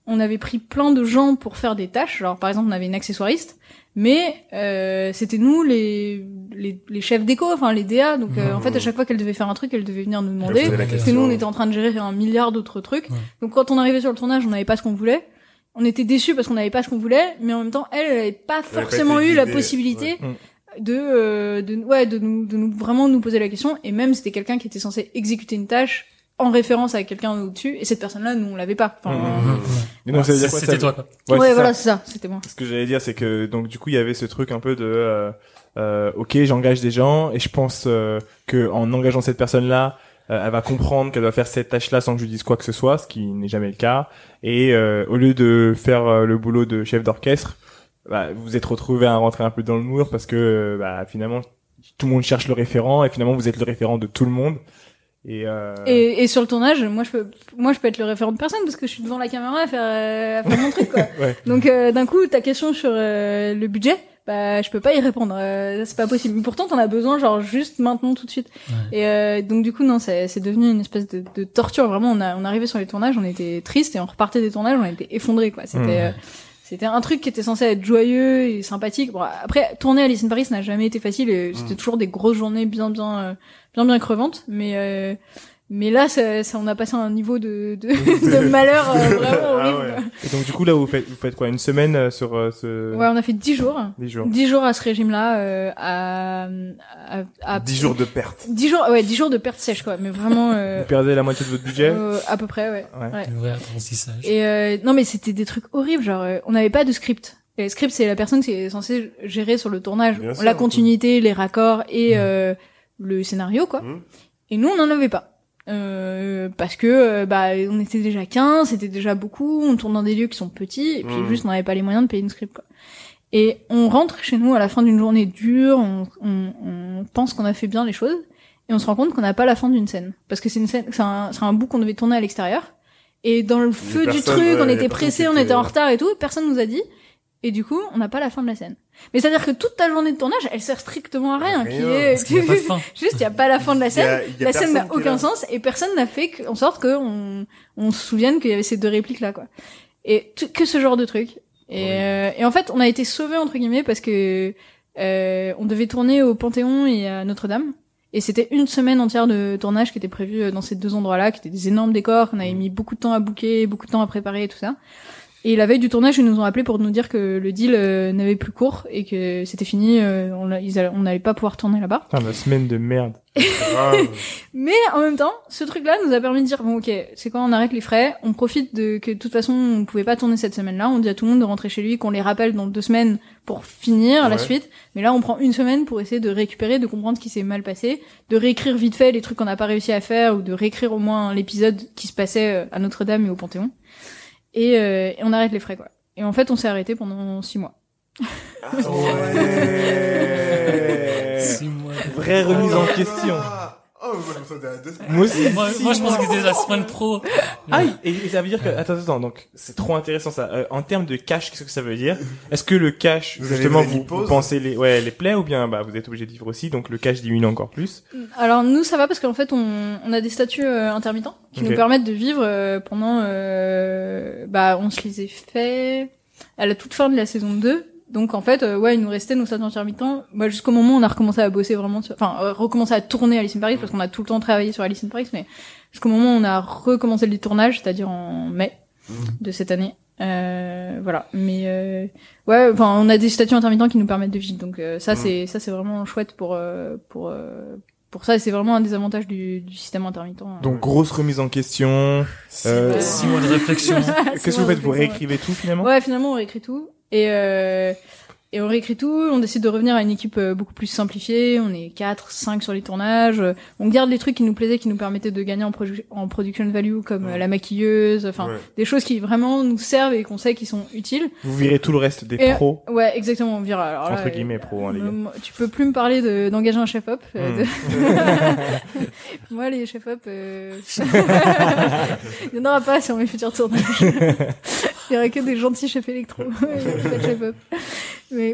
S3: on avait pris plein de gens pour faire des tâches. Genre par exemple on avait une accessoiriste, mais euh, c'était nous les, les les chefs d'éco, enfin les DA. Donc euh, en fait à chaque fois qu'elle devait faire un truc, elle devait venir nous demander.
S5: Parce
S3: que nous, on était en train de gérer un milliard d'autres trucs.
S5: Ouais.
S3: Donc quand on arrivait sur le tournage, on n'avait pas ce qu'on voulait. On était déçus parce qu'on n'avait pas ce qu'on voulait, mais en même temps, elle, elle avait pas forcément eu la possibilité
S2: ouais.
S3: de, euh, de, ouais, de nous, de nous vraiment nous poser la question. Et même, c'était quelqu'un qui était censé exécuter une tâche en référence avec quelqu'un au-dessus. Et cette personne-là, nous, on l'avait pas. Enfin,
S2: donc, ça veut dire quoi,
S5: C'était toi quoi.
S2: Ouais,
S3: voilà, c'est ça. C'était moi.
S2: Ce que j'allais dire, c'est que donc du coup, il y avait ce truc un peu de euh, euh, ok, j'engage des gens et je pense euh, que en engageant cette personne-là, euh, elle va comprendre qu'elle doit faire cette tâche-là sans que je lui dise quoi que ce soit, ce qui n'est jamais le cas. Et euh, au lieu de faire euh, le boulot de chef d'orchestre, bah, vous vous êtes retrouvé à rentrer un peu dans le mur parce que euh, bah, finalement tout le monde cherche le référent et finalement vous êtes le référent de tout le monde. Et, euh,
S3: Et, et sur le tournage, moi je peux, moi je peux être le référent de personne parce que je suis devant la caméra à faire, euh, à faire mon truc quoi.
S2: Ouais.
S3: Donc euh, d'un coup, ta question sur euh, le budget, bah je peux pas y répondre, euh, c'est pas possible. Mais pourtant, t'en as besoin genre juste maintenant tout de suite.
S5: Ouais.
S3: Et euh, donc du coup non, c'est c'est devenu une espèce de, de torture. Vraiment, on a, on arrivait sur les tournages, on était triste et on repartait des tournages, on était effondrés quoi. C'était
S2: Mmh.
S3: C'était un truc qui était censé être joyeux et sympathique. Bon, après, tourner à Alice in Paris, ça n'a jamais été facile. et C'était toujours des grosses journées bien, bien, euh, bien, bien crevantes. Mais, euh, Mais là, ça, ça, on a passé un niveau de, de, de malheur euh, vraiment
S4: Ah
S3: horrible.
S4: ouais.
S2: Et donc du coup là vous faites vous faites quoi une semaine euh, sur euh, ce
S3: Ouais, on a fait 10 jours.
S2: des jours
S3: 10 jours à ce régime-là, euh, à, à, à
S4: 10 jours de perte.
S3: 10 jours, ouais, 10 jours de perte sèche, quoi. Mais vraiment, euh,
S2: Vous perdez la moitié de votre budget
S3: euh, à peu près, ouais.
S2: Ouais.
S3: Ouais.
S5: Apprentissage.
S3: Et euh, non, mais c'était des trucs horribles. Genre, euh, on n'avait pas de script. Et le script, c'est la personne qui est censée gérer sur le tournage
S4: Bien sûr.
S3: la continuité, les raccords et
S5: Mm.
S3: euh, le scénario, quoi.
S4: Mm.
S3: Et nous, on n'en avait pas. Euh, parce que euh, bah on était déjà 15, c'était déjà beaucoup, on tourne dans des lieux qui sont petits et puis
S4: Mm.
S3: juste on n'avait pas les moyens de payer une script quoi. Et on rentre chez nous à la fin d'une journée dure, on, on, on pense qu'on a fait bien les choses et on se rend compte qu'on n'a pas la fin d'une scène parce que c'est une scène c'est un, un bout qu'on devait tourner à l'extérieur et dans le feu du truc,
S4: ouais,
S3: on était pressé, on
S4: était-
S3: était en retard et tout, personne nous a dit et du coup, on n'a pas la fin de la scène. Mais c'est-à-dire que toute ta journée de tournage, elle sert strictement à rien, qui est
S5: Parce qu'il n'y a pas de fin.
S3: juste il y a pas la fin de la
S4: y
S3: scène
S4: a- il y a
S3: la scène n'a aucun sens et personne n'a fait en sorte que on, on se souvienne qu'il y avait ces deux répliques là quoi. Et tout- que ce genre de truc. Et, euh, et en fait, on a été sauvés entre guillemets parce que euh, on devait tourner au Panthéon et à Notre-Dame. Et c'était une semaine entière de tournage qui était prévue euh, dans ces deux endroits-là, qui étaient des énormes décors, qu'on avait mis beaucoup de temps à booker, beaucoup de temps à préparer et tout ça. Et la veille du tournage, ils nous ont appelé pour nous dire que le deal euh, n'avait plus cours et que c'était fini, euh, on n'allait pas pouvoir tourner là-bas.
S2: Putain, la semaine de merde.
S4: Grave.
S3: Mais en même temps, ce truc-là nous a permis de dire bon ok, c'est quand on arrête les frais, on profite de que de toute façon on pouvait pas tourner cette semaine-là, on dit à tout le monde de rentrer chez lui, qu'on les rappelle dans deux semaines pour finir la suite. Mais là, on prend une semaine pour essayer de récupérer, de comprendre ce qui s'est mal passé, de réécrire vite fait les trucs qu'on n'a pas réussi à faire ou de réécrire au moins l'épisode qui se passait euh, à Notre-Dame et au Panthéon. Et, euh, et on arrête les frais quoi. Et en fait, on s'est arrêté pendant six mois.
S4: Ah ouais.
S5: Six mois
S2: Vraie remise en question.
S4: Oh, moi, je me sentais à deux semaines.
S2: Moi aussi.
S5: Moi,
S2: six
S5: moi, je pense que c'était la semaine pro.
S2: Ah, et, et ça veut dire que attends attends donc c'est trop intéressant ça. Euh, en termes de cash, qu'est-ce que ça veut dire? Est-ce que le cash
S4: Vous avez-
S2: justement
S4: vous
S2: pensez les ouais les plaies ou bien bah vous êtes obligé de vivre aussi donc le cash diminue encore plus?
S3: Alors nous ça va parce qu'en fait on, on a des statuts euh, intermittents qui
S2: Ok.
S3: nous permettent de vivre euh, pendant euh, bah on se les a fait à la toute fin de la saison 2. Donc en fait euh, ouais il nous restait nos statuts intermittents bah, jusqu'au moment où on a recommencé à bosser vraiment sur- enfin euh, recommencé à tourner Alice in Paris parce qu'on a tout le temps travaillé sur Alice in Paris mais jusqu'au moment où on a recommencé le tournage c'est-à-dire en mai de cette année. Euh, voilà, mais euh, ouais, enfin, on a des statuts intermittents qui nous permettent de vivre, donc euh, ça
S4: Mm.
S3: c'est ça c'est vraiment chouette pour euh, pour euh, pour ça, et c'est vraiment un des avantages du, du système intermittent.
S2: Donc grosse remise en question. Euh,
S5: Six mois de réflexion.
S2: Qu'est-ce que vous faites Vous réécrivez tout finalement?
S3: Ouais, finalement on réécrit tout et euh, et on réécrit tout. On décide de revenir à une équipe euh, beaucoup plus simplifiée. On est 4, 5 sur les tournages. Euh, On garde les trucs qui nous plaisaient, qui nous permettaient de gagner en, produ- en production value, comme euh, la maquilleuse. Enfin,
S4: Ouais.
S3: des choses qui vraiment nous servent et qu'on sait qui sont utiles.
S2: Vous virez tout le reste des
S3: Et-
S2: pros
S3: Ouais, exactement. On vire. Alors là,
S2: entre guillemets pros hein, les gars.
S3: tu peux plus me parler de d'engager un chef op. euh,
S2: Hmm.
S3: de- moi, les chef op, euh... il y en aura pas sur mes futurs tournages. il y aura que des gentils chefs électro, pas de chef op,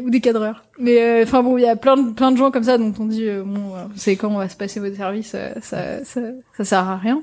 S3: mais ou des cadreurs. Mais euh, enfin bon, il y a plein de plein de gens comme ça dont on dit euh, bon, c'est quand on va se passer votre service, euh, ça ça ça sert à rien.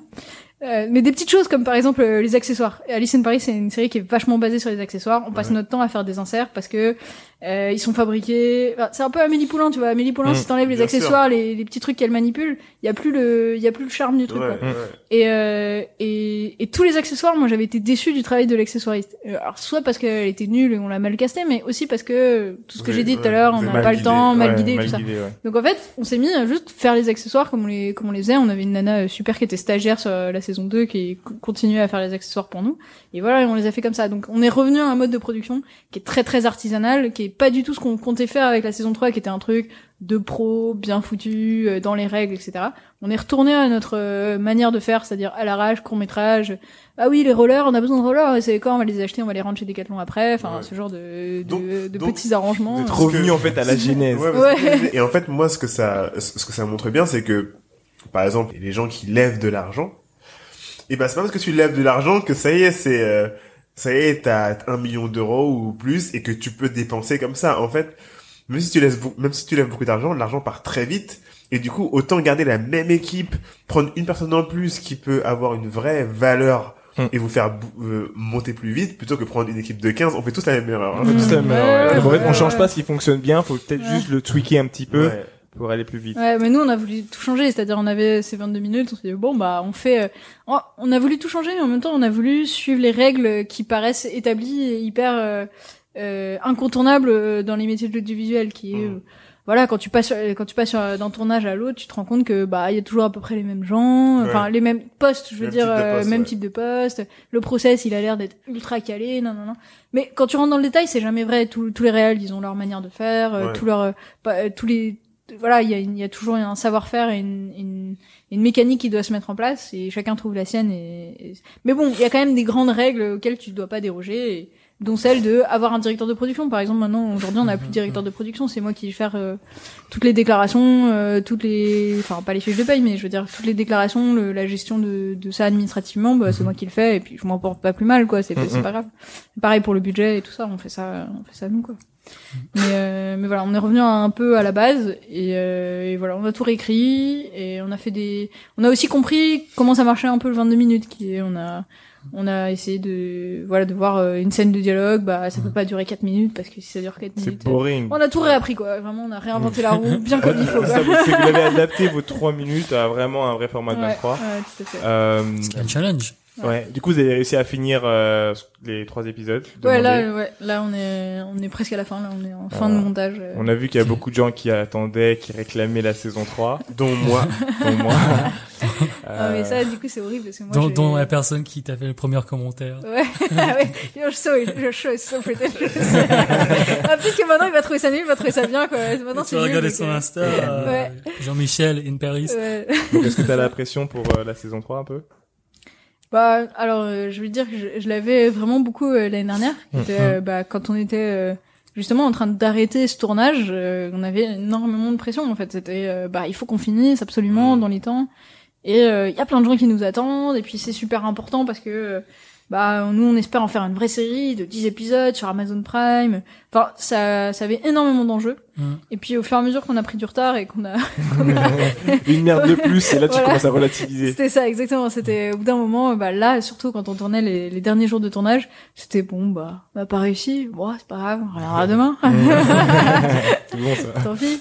S3: Euh, mais des petites choses comme par exemple euh, les accessoires. Alice in Paris, c'est une série qui est vachement basée sur les accessoires. On passe
S4: Ouais.
S3: notre temps à faire des inserts parce que euh, ils sont fabriqués. enfin, c'est un peu Amélie Poulain, tu vois. Amélie Poulain,
S2: Mm.
S3: si t'enlèves les accessoires, les, les petits trucs qu'elle manipule, il y a plus le, il y a plus le charme du truc.
S4: Ouais,
S3: quoi.
S4: ouais.
S3: Et, euh, et et tous les accessoires, moi j'avais été déçue du travail de l'accessoiriste. Euh, Alors soit parce qu'elle était nulle et on l'a mal castée, mais aussi parce que tout ce que
S4: Oui,
S3: j'ai dit tout à l'heure, on n'a pas le temps, mal guidé et
S2: mal
S3: tout ça.
S2: guidé.
S3: Donc en fait, on s'est mis à juste faire les accessoires comme on les comme on les faisait. On avait une nana euh, super qui était stagiaire sur euh, la saison 2 qui co- continuait à faire les accessoires pour nous. Et voilà, on les a fait comme ça. Donc on est revenu à un mode de production qui est très très artisanal, qui est pas du tout ce qu'on comptait faire avec la saison 3 qui était un truc de pro, bien foutu, euh, dans les règles, etc. On est retourné à notre euh, manière de faire, c'est-à-dire à l'arrache, court métrage. Ah oui, les rollers, on a besoin de rollers, et c'est quand on va les acheter, on va les rendre chez Decathlon après. Enfin,
S4: Ouais.
S3: ce genre de, de,
S4: Donc-
S3: de
S4: donc,
S3: petits arrangements.
S2: Vous êtes revenu en fait à la genèse.
S4: Ouais,
S3: Ouais.
S4: Et en fait, moi, ce que ça, ce que ça montre bien, c'est que, par exemple, les gens qui lèvent de l'argent, et ben, c'est pas parce que tu lèves de l'argent que ça y est, c'est, euh, ça y est, t'as un million d'euros ou plus et que tu peux dépenser comme ça. En fait, même si tu laisses, même si tu lèves beaucoup d'argent, l'argent part très vite. Et du coup, autant garder la même équipe, prendre une personne en plus qui peut avoir une vraie valeur
S2: Hmm.
S4: et vous faire euh, monter plus vite plutôt que prendre une équipe de 15. On fait tous la même erreur. hein.
S2: On fait tous la même erreur, ouais.
S3: ouais,
S2: Donc, en fait, on change pas ce qui fonctionne bien, faut peut-être
S3: Ouais.
S2: juste le tweaker un petit peu
S4: Ouais.
S2: Pour aller plus vite.
S3: Ouais, mais nous on a voulu tout changer, c'est-à-dire on avait ces 22 minutes, on s'est dit bon bah on fait, euh, on- a voulu tout changer, mais en même temps on a voulu suivre les règles qui paraissent établies et hyper euh, euh, incontournables euh, dans les métiers de l'audiovisuel, qui est
S4: Mm.
S3: euh, voilà quand tu passes quand tu passes d'un tournage à l'autre, tu te rends compte que bah il y a toujours à peu près les mêmes gens, enfin
S4: Ouais.
S3: les mêmes postes, je veux
S4: Même
S3: dire
S4: type poste,
S3: même
S4: ouais.
S3: type de poste. Le process il a l'air d'être ultra calé, non non non. Mais quand tu rentres dans le détail, c'est jamais vrai. Tous, tous les réels, ils ont leur manière de faire,
S4: Ouais.
S3: tout leur, pas- euh, tous les, voilà, il y a, y a toujours un savoir-faire et une, une, une mécanique qui doit se mettre en place et chacun trouve la sienne. Et, et- mais bon, il y a quand même des grandes règles auxquelles tu dois pas déroger, et- dont celle de avoir un directeur de production. Par exemple, maintenant, aujourd'hui, on n'a plus de directeur de production. C'est moi qui vais faire euh, toutes les déclarations, euh, toutes les, enfin pas les fiches de paye, mais je veux dire toutes les déclarations, le- la gestion de, de ça administrativement, bah, c'est moi qui le fais et puis je m'en porte pas plus mal, quoi. C'est
S2: Mhm.
S3: c'est pas grave. Pareil pour le budget et tout ça, on fait ça, on fait ça nous, quoi. Mais, euh, mais voilà, on est revenu un peu à la base et, euh, et voilà, on a tout réécrit et on a fait des, on a aussi compris comment ça marchait un peu le 22 minutes, qui est, on a, on a essayé de, voilà, de voir euh, une scène de dialogue, bah ça peut pas durer 4 minutes parce que si ça dure 4
S2: C'est
S3: minutes, euh,
S2: boring.
S3: on a tout réappris quoi. Vraiment, on a réinventé la roue bien comme il faut.
S2: Ça, vous, c'est que vous avez adapté vos 3 minutes à vraiment un vrai format de
S3: Ouais,
S2: 23.
S3: ouais, tout à fait.
S2: Euh,
S5: C'est un challenge.
S2: Ouais. Du coup, vous avez réussi à finir euh, les trois épisodes.
S3: Ouais, là, ouais, là, on est, on est presque à la fin. Là, on est en fin de montage. euh.
S2: On a vu qu'il y a beaucoup de gens qui attendaient, qui réclamaient la saison 3,
S4: Dont moi.
S2: dont moi.
S3: Ah, mais
S2: Euh,
S3: ça, du coup, c'est horrible parce que moi,
S5: dont, dont la personne qui t'a fait le premier commentaire.
S3: Ouais, ah ouais, you're so, you're so, so pretentious. ah, peut-être que maintenant il va trouver ça nul, il va trouver ça bien, quoi. Maintenant,
S5: tu vas regarder son
S3: euh,
S5: Insta, euh,
S3: Ouais.
S5: Jean-Michel in Paris.
S3: ouais.
S2: donc est-ce que t'as la pression pour euh, la saison 3 un peu?
S3: Bah, alors, euh, je veux dire que je, je l'avais vraiment beaucoup euh, l'année dernière. était, euh, bah, quand on était euh, justement en train d'arrêter ce tournage, euh, on avait énormément de pression. En fait, c'était, euh, bah, il faut qu'on finisse absolument
S4: Mhm.
S3: dans les temps. Et euh, il y a plein de gens qui nous attendent. Et puis c'est super important parce que euh, bah nous on espère en faire une vraie série de 10 épisodes sur Amazon Prime. Enfin ça ça avait énormément d'enjeux.
S5: Mhm.
S3: Et puis au fur et à mesure qu'on a pris du retard et qu'on a
S2: Une merde de plus, et là tu
S3: Voilà.
S2: commences à relativiser.
S3: c'était ça exactement, c'était au bout d'un moment bah là surtout quand on tournait les, les derniers jours de tournage, c'était bon bah on a pas réussi, bon c'est pas grave, on regardera demain.
S2: Bon ça.
S3: Tant pis.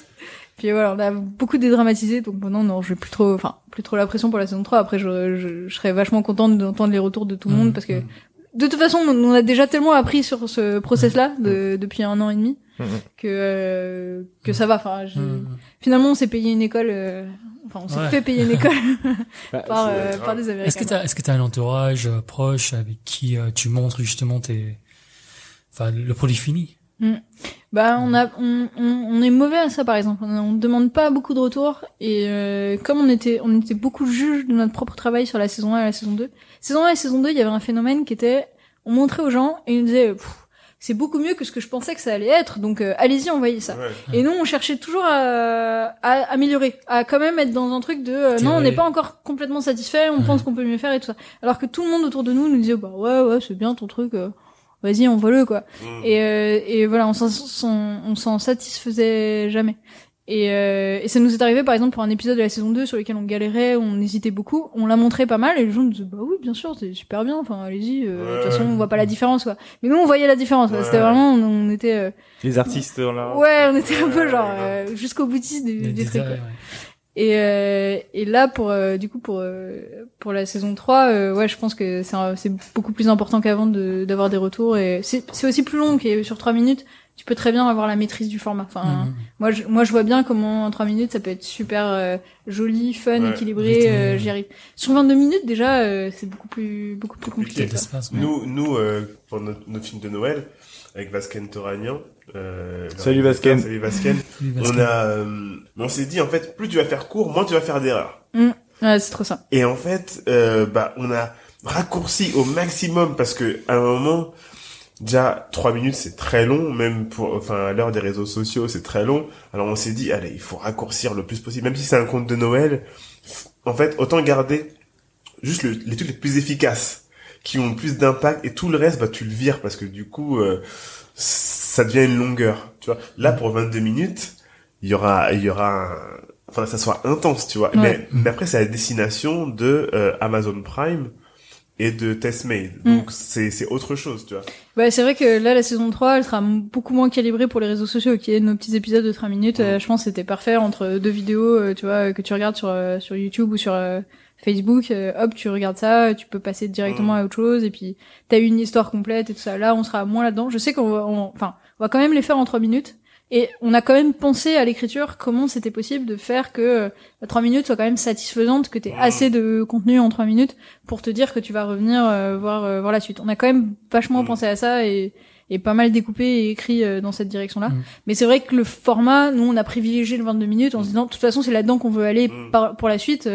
S3: Puis voilà, on a beaucoup dédramatisé, donc maintenant non, je vais plus trop, enfin plus trop la pression pour la saison 3. Après, je, je, je serais vachement contente d'entendre les retours de tout le monde
S5: Mhm,
S3: parce que
S5: mhm.
S3: de toute façon, on on a déjà tellement appris sur ce process-là de, depuis un an et demi que euh, que ça va. Enfin,
S5: Mhm.
S3: finalement, on s'est payé une école. euh, Enfin, on s'est
S5: Ouais.
S3: fait payer une école
S2: Bah,
S3: par,
S4: c'est
S3: euh, par des Américains.
S5: Est-ce que t'as, est-ce que t'as un entourage euh, proche avec qui euh, tu montres justement tes, enfin, le produit fini?
S3: Bah, on a, on, on, on est mauvais à ça, par exemple. On, on demande pas beaucoup de retours. Et euh, comme on était, on était beaucoup juges de notre propre travail sur la saison 1 et la saison 2. Saison 1 et saison 2, il y avait un phénomène qui était, on montrait aux gens et ils nous disaient, c'est beaucoup mieux que ce que je pensais que ça allait être. Donc euh, allez-y, envoyez ça.
S4: Ouais.
S3: Et nous, on cherchait toujours à, à améliorer, à quand même être dans un truc de euh, non, on n'est pas encore complètement satisfait, on
S5: Ouais.
S3: pense qu'on peut mieux faire et tout ça. Alors que tout le monde autour de nous nous disait bah ouais ouais c'est bien ton truc, euh, vas-y envoie-le quoi.
S4: Mm.
S3: Et, euh, et voilà, on s'en, s'en- on s'en satisfaisait jamais. Et, euh, et ça nous est arrivé par exemple pour un épisode de la saison 2 sur lequel on galérait, on hésitait beaucoup, on l'a montré pas mal et les gens nous disaient bah oui bien sûr c'est super bien, enfin allez-y, euh, de
S4: Ouais.
S3: toute façon on voit pas la différence quoi. Mais nous on voyait la différence, quoi.
S4: Ouais.
S3: c'était vraiment on, on était euh,
S2: Les artistes la...
S3: ouais on était un peu genre euh, jusqu'au boutiste du,
S5: Les
S3: du truc.
S5: détails,
S3: quoi.
S5: ouais.
S3: Et, euh, et là pour euh, du coup pour euh, pour la saison 3 euh, ouais je pense que c'est beaucoup plus important qu'avant de d'avoir des retours. Et c'est aussi plus long que sur 3 minutes tu peux très bien avoir la maîtrise du format enfin
S5: Mhm.
S3: moi je moi je vois bien comment en 3 minutes ça peut être super euh, joli fun
S4: Ouais,
S3: équilibré euh, j'y arrive sur 22 minutes déjà euh, c'est beaucoup plus beaucoup plus
S4: Compliqué.
S5: ouais.
S4: Nous, nous euh, pour notre, notre film de Noël, avec Vasken Toragnan. Euh,
S2: Salut Vasken.
S4: Salut
S5: parce
S4: On a, euh, on s'est dit en fait, plus tu vas faire court, moins tu vas faire d'erreurs.
S3: ouais c'est trop ça
S4: Et en fait, euh, bah, on a raccourci au maximum parce que à un moment, déjà trois minutes c'est très long, même pour, enfin à l'heure des réseaux sociaux c'est très long. Alors on s'est dit, allez, il faut raccourcir le plus possible, même si c'est un conte de Noël. En fait, autant garder juste le- les trucs les plus efficaces, qui ont le plus d'impact, et tout le reste, bah tu le vires parce que du coup, euh, ça devient une longueur. Tu vois, là pour 22 minutes, il y aura, il y aura un, enfin ça soit intense, tu vois.
S3: Ouais.
S4: Mais, mais après c'est la destination de euh, Amazon Prime et de Test Made.
S3: Mm.
S4: Donc c'est c'est autre chose, tu vois.
S3: Bah, c'est vrai que là, la saison 3, elle sera beaucoup moins calibrée pour les réseaux sociaux, qui est nos petits épisodes de 3 minutes. Euh, je pense que c'était parfait entre deux vidéos, euh, tu vois, que tu regardes sur, euh, sur YouTube ou sur Facebook. hop, tu regardes ça, tu peux passer directement
S4: Mm.
S3: à autre chose, et puis t'as une histoire complète et tout ça. Là, on sera moins là-dedans. Je sais qu'on va, on- enfin, on va quand même les faire en 3 minutes. Et on a quand même pensé à l'écriture comment c'était possible de faire que euh, 3 minutes soit quand même satisfaisante, que tu
S4: Mm.
S3: assez de contenu en 3 minutes pour te dire que tu vas revenir euh, voir euh, voir la suite. On a quand même vachement
S4: Mm.
S3: pensé à ça et, et pas mal découpé et écrit dans cette direction-là.
S5: Mm.
S3: Mais c'est vrai que le format, nous on a privilégié le 22 minutes en se disant de toute façon c'est là-dedans qu'on veut aller
S4: Mm.
S3: par- pour la suite.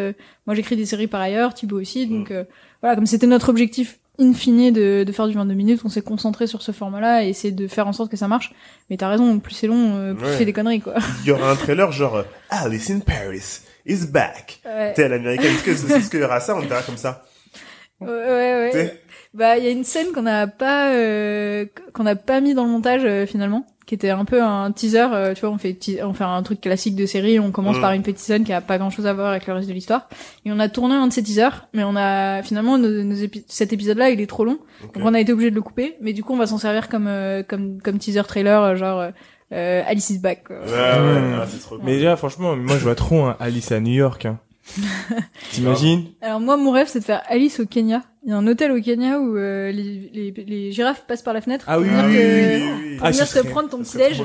S3: Moi j'écris des séries par ailleurs, Thibaut aussi, donc voilà comme c'était notre objectif in fine de, de faire du 22 minutes, on s'est concentré sur ce format-là et essayer de faire en sorte que ça marche. Mais t'as raison, plus c'est long, euh, plus
S4: Ouais.
S3: tu fais des conneries quoi.
S4: Il y aura un trailer genre euh, Alice in Paris is back.
S3: Ouais.
S4: T'es à l'américaine. Est-ce que qu'il y aura ça On verra comme ça.
S3: Ouais, ouais, ouais. Bah, il y a une scène qu'on n'a pas euh, qu'on n'a pas mis dans le montage euh, finalement, qui était un peu un teaser. euh, tu vois, on fait on fait un truc classique de série. On commence
S4: Mm.
S3: par une petite scène qui a pas grand-chose à voir avec le reste de l'histoire. Et on a tourné un de ces teasers, mais on a finalement nos, nos épi- cet épisode-là, il est trop long, donc on a été obligé de le couper. Mais du coup, on va s'en servir comme euh, comme comme teaser trailer, euh, genre euh, euh, Alice is back. quoi.
S4: Ouais, ouais,
S2: Mm.
S4: ah, c'est trop cool.
S2: Mais déjà, franchement, moi, je vois trop un Alice à New York. Hein. T'imagines?
S3: Alors moi, mon rêve, c'est de faire Alice au Kenya. Il y a un hôtel au Kenya où euh, les, les, les girafes passent par la fenêtre
S2: Ah
S3: pour
S2: oui,
S3: venir,
S4: oui,
S3: te,
S4: oui, oui, oui.
S3: pour
S2: Ah,
S3: venir te
S2: serait-
S3: prendre ton petit déj.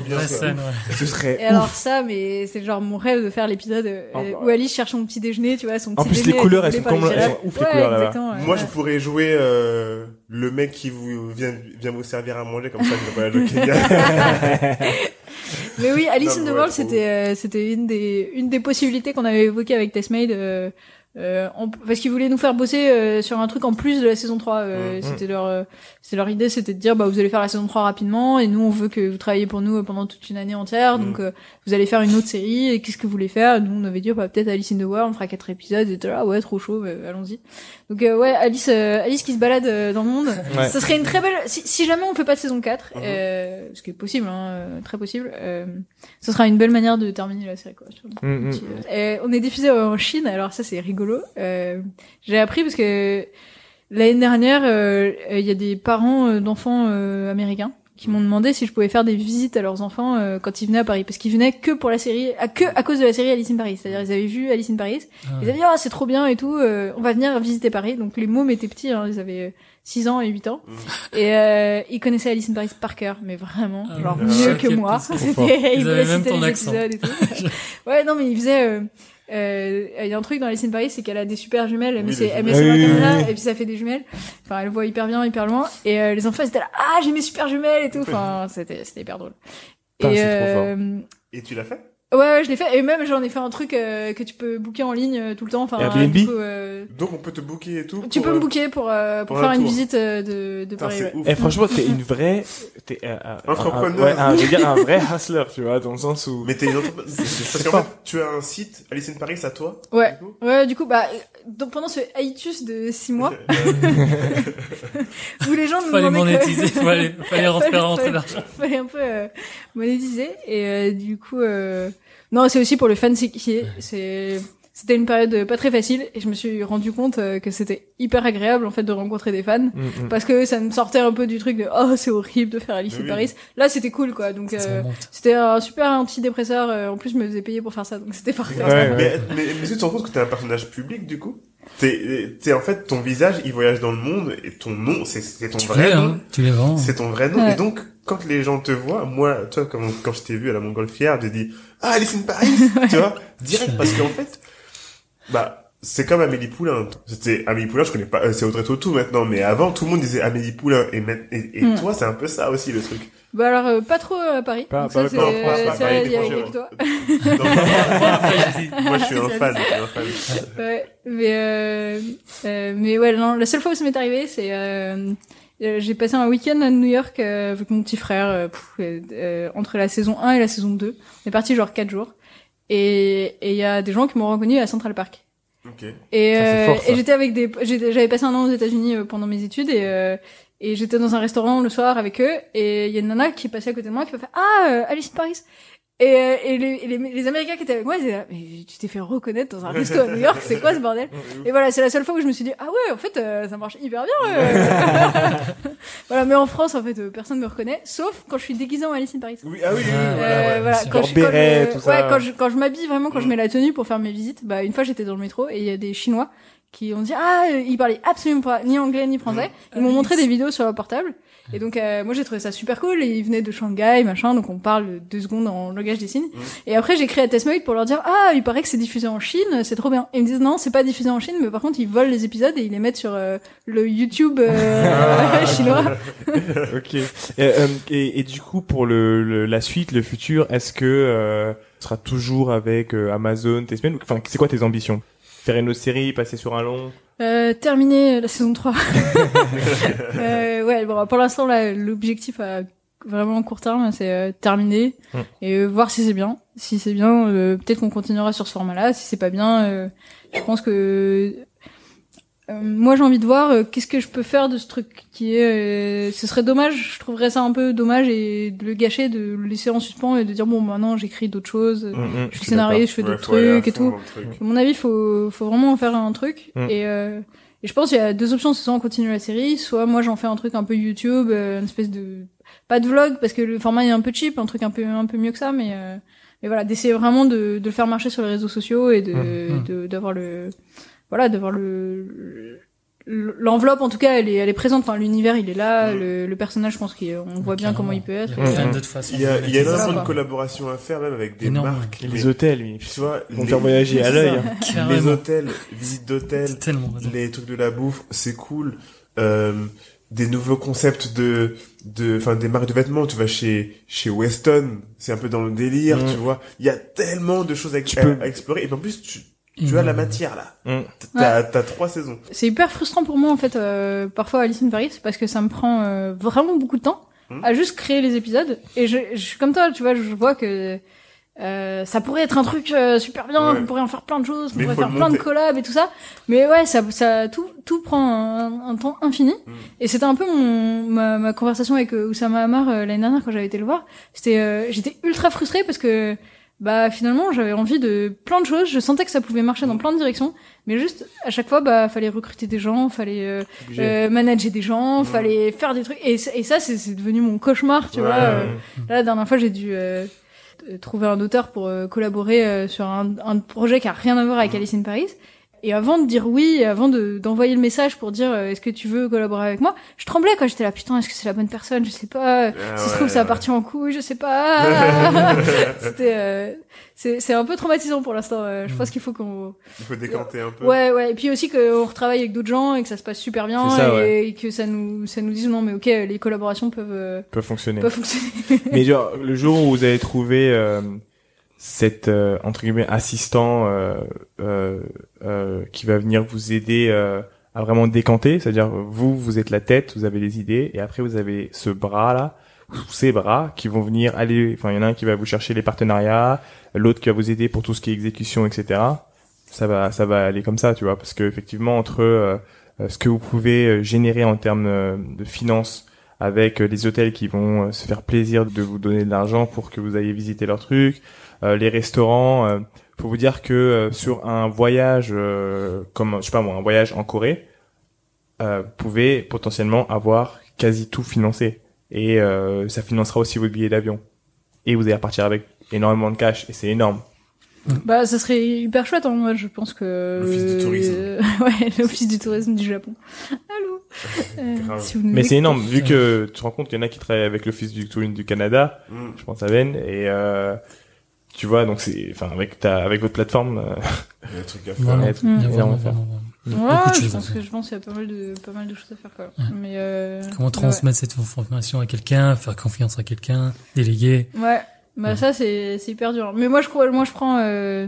S2: Ce serait
S3: Et alors ça, mais c'est genre mon rêve de faire l'épisode euh,
S2: Oh, bah.
S3: où Alice cherche son petit déjeuner, tu vois, son petit
S2: En plus, les
S3: déjeuner
S2: couleurs, elles sont comme-
S3: les
S2: elles sont ouf, les couleurs, là-bas.
S3: exactement, ouais.
S4: Moi, je pourrais jouer euh, le mec qui vous vient, vient vous servir à manger comme ça. Je vais pas le Kenya.
S3: Mais oui, Alice
S4: Non,
S3: in the
S4: ouais,
S3: World, c'était euh, c'était une des une des possibilités qu'on avait évoquées avec Testmade. Euh, euh, en- parce qu'ils voulaient nous faire bosser euh, sur un truc en plus de la saison 3. Euh,
S4: Mhm.
S3: C'était leur euh, c'est leur idée, c'était de dire bah vous allez faire la saison 3 rapidement et nous on veut que vous travaillez pour nous euh, pendant toute une année entière.
S4: Mhm.
S3: Donc euh, vous allez faire une autre série et qu'est-ce que vous voulez faire? Nous on avait dit bah peut-être Alice in the World, on fera quatre épisodes. Et là ouais trop chaud, euh, allons-y. Donc euh, ouais Alice euh, Alice qui se balade euh, dans le monde.
S2: Ouais.
S3: Ça serait une très belle si, si jamais on fait pas de saison 4
S4: Mhm.
S3: euh, ce qui est possible hein, euh, très possible euh, ce sera une belle manière de terminer la série quoi. euh, on est diffusé en Chine alors ça c'est rigolo. Euh, j'ai appris parce que l'année dernière euh, il y a des parents d'enfants euh, américains qui m'ont demandé si je pouvais faire des visites à leurs enfants euh, quand ils venaient à Paris. Parce qu'ils venaient que pour la série à que à cause de la série Alice in Paris. C'est-à-dire ils avaient vu Alice in Paris.
S5: Ah,
S3: ils avaient dit ah c'est trop bien et tout euh, on va venir visiter Paris. Donc les mômes étaient petits hein, ils avaient 6 ans et 8 ans. Et euh, ils connaissaient Alice in Paris par cœur mais vraiment
S5: Ah
S3: genre mieux que moi. ils
S5: Ils avaient même ton
S3: les
S5: accent.
S3: épisodes et tout. Ouais non mais ils faisaient euh, euh, il y a un truc dans Alice in Paris c'est qu'elle a des super jumelles elle met ses,
S4: les
S3: elle met
S2: jumelles.
S3: ses mains comme
S2: oui.
S3: et puis ça fait des jumelles enfin elle voit hyper bien hyper loin et euh, les enfants ils étaient là ah j'ai mes super jumelles et tout enfin c'était c'était hyper drôle et
S2: c'est trop fort.
S3: euh,
S4: Et tu l'as fait?
S3: Ouais, ouais, je l'ai fait. Et même, j'en ai fait un truc euh, que tu peux booker en ligne euh, tout le temps. Enfin,
S2: Airbnb
S3: du coup, euh,
S4: Donc on peut te booker et tout.
S3: tu
S4: pour,
S3: peux me
S4: euh,
S3: booker pour, euh, pour,
S4: pour
S3: faire
S4: un
S3: une
S4: tour.
S3: visite euh, de, de
S4: Putain,
S3: Paris.
S4: c'est
S3: ouais.
S4: ouf.
S2: Et franchement, t'es une vraie, t'es euh, euh,
S4: Entrepreneur.
S2: un- ouais, un, je veux dire un vrai hustler, tu vois, dans le sens où.
S4: Mais t'es une entreprise. Parce qu'en fait, tu as un site Alice in Paris à toi.
S3: Ouais.
S4: du coup
S3: Ouais, du coup, bah, donc pendant ce hiatus de six mois, où les gens nous
S5: Fallait
S3: demandaient que-
S5: monétiser, fallait, fallait refaire rentrer
S3: fallait-
S5: l'argent.
S3: fallait un peu euh, monétiser. Et euh, du coup euh... non c'est aussi pour le fan c'est c'est c'était une période pas très facile et je me suis rendu compte euh, que c'était hyper agréable en fait de rencontrer des fans
S2: Mm, mm.
S3: parce que ça me sortait un peu du truc de oh c'est horrible de faire Alice
S4: Mais
S3: in
S4: oui.
S3: Paris là c'était cool quoi donc euh, c'était un super antidépresseur euh, en plus je me faisais payer pour faire ça donc c'était parfait
S2: Ouais, ouais.
S4: Mais, mais, mais tu te rends compte que t'es un personnage public du coup? T'es, t'es en fait ton visage, il voyage dans le monde et ton nom, c'est, ton vrai nom.
S5: hein, tu les vends.
S4: C'est ton vrai nom. Et donc, quand les gens te voient, moi, toi, quand, quand je t'ai vu à la Montgolfière, j'ai dit, ah, Alice in Paris, tu vois, direct, parce qu'en fait, bah, c'est comme Amélie Poulain. C'était Amélie Poulain, je connais pas, euh, c'est Audrey Tautou maintenant, mais avant, tout le monde disait Amélie Poulain. Et, et, et
S3: Mm.
S4: toi, c'est un peu ça aussi, le truc.
S3: bah alors euh, pas trop à Paris
S2: Pas-
S3: ça c'est il y a- que toi
S4: moi, je suis un fan, je suis un fan.
S3: Ouais, mais euh, euh, mais ouais, non, la seule fois où ça m'est arrivé, c'est euh, euh, j'ai passé un week-end à New York euh, avec mon petit frère pff, entre la saison 1 et la saison 2. On est parti genre 4 jours. Et et il y a des gens qui m'ont reconnu à Central Park.
S4: Ok.
S3: Et, euh,
S2: fort,
S3: et j'étais avec des, j'avais passé un an aux États-Unis euh, pendant mes études et euh, et j'étais dans un restaurant le soir avec eux et il y a une nana qui est passée à côté de moi qui m'a fait ah euh, Alice in Paris Et, euh, et, les, et les, les Américains qui étaient avec moi, ils étaient là, mais tu t'es fait reconnaître dans un resto à New York, c'est quoi ce bordel Et voilà, c'est la seule fois où je me suis dit, ah ouais, en fait, euh, ça marche hyper bien. euh. voilà, mais en France, en fait, euh, personne me reconnaît, sauf quand je suis déguisée en Alice in Paris.
S4: Oui, ah oui, oui,
S5: Euh,
S4: voilà, ouais.
S3: voilà,
S5: c'est
S3: quand je, quand je-
S2: tout ça.
S3: ouais, quand je, quand je m'habille vraiment, quand je
S4: Mm.
S3: mets la tenue pour faire mes visites, bah, une fois j'étais dans le métro et il y a des Chinois qui ont dit, ah, ils parlaient absolument pas ni anglais ni français. Ils m'ont montré des vidéos sur leur portable. Et donc, euh, moi, j'ai trouvé ça super cool. Et ils venaient de Shanghai, machin. Donc, on parle deux secondes en langage des signes. Et après, j'ai écrit à Testmoid pour leur dire, ah, il paraît que c'est diffusé en Chine. C'est trop bien. Et ils me disent, non, c'est pas diffusé en Chine. Mais par contre, ils volent les épisodes et ils les mettent sur euh, le YouTube euh, chinois.
S2: ok. Et, euh, et, et du coup, pour le, le- la suite, le futur, est-ce que euh, seras toujours avec Amazon, tes semaines Enfin, c'est quoi tes ambitions? Faire une autre série, passer sur un long?
S3: Euh, terminer la saison 3. euh, ouais, bon, pour l'instant, là, l'objectif à vraiment court terme, c'est euh, terminer
S2: Mm.
S3: et euh, voir si c'est bien. Si c'est bien, euh, peut-être qu'on continuera sur ce format-là. Si c'est pas bien, je pense que moi j'ai envie de voir euh, qu'est-ce que je peux faire de ce truc qui est. euh, ce serait dommage, je trouverais ça un peu dommage et de le gâcher, de le laisser en suspens et de dire bon maintenant j'écris d'autres choses.
S2: Mm, mm,
S3: Je suis scénariste, je fais d'autres trucs et tout.
S4: truc.
S3: À mon avis, faut, faut vraiment en faire un truc.
S2: Mm.
S3: Et, euh, et je pense qu'il y a deux options. C'est soit on continue la série, soit moi j'en fais un truc un peu YouTube, euh, une espèce de pas de vlog parce que le format est un peu cheap, un truc un peu un peu mieux que ça, mais euh, mais voilà, d'essayer vraiment de, de le faire marcher sur les réseaux sociaux et de- d'avoir le voilà d'avoir le l'enveloppe en tout cas elle est elle est présente enfin l'univers il est là
S4: Mm.
S3: le, le personnage je pense qu'on voit bien comment il peut être
S5: Il y a.
S4: Il y a,
S5: de
S4: il y a
S5: monétiser.
S4: énormément de collaborations à faire, même avec des
S5: Énorme.
S4: marques.
S2: Les hôtels, oui.
S4: Tu vois,
S2: faire voyager à l'œil. hein.
S4: les hôtels, visites d'hôtels, les trucs de la bouffe, c'est cool. Euh, des nouveaux concepts de, de, enfin, des marques de vêtements. Tu vas chez, chez Weston, c'est un peu dans le délire,
S2: Mm.
S4: tu vois. Il y a tellement de choses à, à-
S2: peux-
S4: à explorer. Et en plus, tu, tu as la matière, là.
S2: Mm.
S4: T'as, t'as trois saisons.
S3: C'est hyper frustrant pour moi en fait euh, parfois Alice in Paris parce que ça me prend euh, vraiment beaucoup de temps
S4: Hmm.
S3: à juste créer les épisodes et je, je suis comme toi tu vois je vois que euh, ça pourrait être un truc euh, super bien
S4: Ouais.
S3: on pourrait en faire plein de choses on
S4: Mais
S3: pourrait faire
S4: le
S3: plein de collabs et tout ça mais ouais ça ça tout tout prend un, un temps infini et c'était un peu mon ma, ma conversation avec euh, Oussama Hamar euh, l'année dernière quand j'avais été le voir c'était euh, j'étais ultra frustrée parce que bah finalement j'avais envie de plein de choses. Je sentais que ça pouvait marcher dans plein de directions. Mais juste à chaque fois bah fallait recruter des gens fallait euh, euh, manager des gens
S4: Mhm.
S3: fallait faire des trucs. Et, ça c'est devenu mon cauchemar tu
S4: Ouais,
S3: vois euh,
S2: Mm.
S3: là la dernière fois j'ai dû euh, trouver un auteur pour collaborer sur un, un projet qui a rien à voir avec
S4: Mhm.
S3: Alice in Paris et avant de dire oui, avant de d'envoyer le message pour dire euh, est-ce que tu veux collaborer avec moi, je tremblais quand j'étais là putain est-ce que c'est la bonne personne, je sais pas,
S4: Ah
S3: si ça se
S4: ouais,
S3: trouve ça
S4: ouais.
S3: partir en couille, je sais pas. C'était euh, c'est c'est un peu traumatisant pour l'instant. euh, je pense qu'il faut qu'on
S4: Il faut décanter un peu.
S3: Ouais, ouais. Et puis aussi qu'on retravaille avec d'autres gens et que ça se passe super bien
S2: ça,
S3: et,
S2: ouais.
S3: et que ça nous, ça nous dise non, mais ok, les collaborations peuvent, euh,
S2: peut fonctionner.
S3: peuvent fonctionner.
S2: Mais genre, le jour où vous avez trouvé euh, cet euh, entre guillemets assistant euh, euh, euh, qui va venir vous aider euh, à vraiment décanter, c'est-à-dire vous vous êtes la tête, vous avez les idées et après vous avez ce bras là ou ces bras qui vont venir aller, enfin il y en a un qui va vous chercher les partenariats, l'autre qui va vous aider pour tout ce qui est exécution, etc. Ça va ça va aller comme ça, tu vois, parce que effectivement entre euh, ce que vous pouvez générer en termes de finances avec les hôtels qui vont se faire plaisir de vous donner de l'argent pour que vous ayez visiter leurs trucs, les restaurants. Euh, faut vous dire que euh, sur un voyage euh, comme je sais pas moi un voyage en Corée, euh, vous pouvez potentiellement avoir quasi tout financé et euh, ça financera aussi votre billet d'avion et vous allez repartir avec énormément de cash et c'est énorme.
S3: bah, ça serait hyper chouette, hein. Moi, je pense que...
S4: L'office du tourisme.
S3: Euh, ouais, l'office du tourisme du Japon. Allô? Euh, si
S2: Mais c'est énorme vu que tu te rends compte qu'il y en a qui travaillent avec l'office du tourisme du Canada,
S4: Mm.
S2: je pense à Ben et euh, tu vois donc c'est enfin avec ta avec votre plateforme euh,
S4: Il y a des trucs à faire.
S2: Ouais,
S5: il y a
S2: Mm.
S5: vraiment,
S2: à faire.
S5: vraiment, vraiment
S3: Ouais,
S5: beaucoup de
S3: je
S5: choses à
S3: pense
S5: faire.
S3: que je pense qu'il y a pas mal de, pas mal de choses à faire, quoi.
S5: Ouais.
S3: Mais, euh,
S5: Comment
S3: ouais.
S5: transmettre cette information à quelqu'un, faire confiance à quelqu'un, déléguer.
S3: Ouais, bah
S5: Ouais.
S3: ça c'est c'est hyper dur. Mais moi je crois, moi je prends, euh,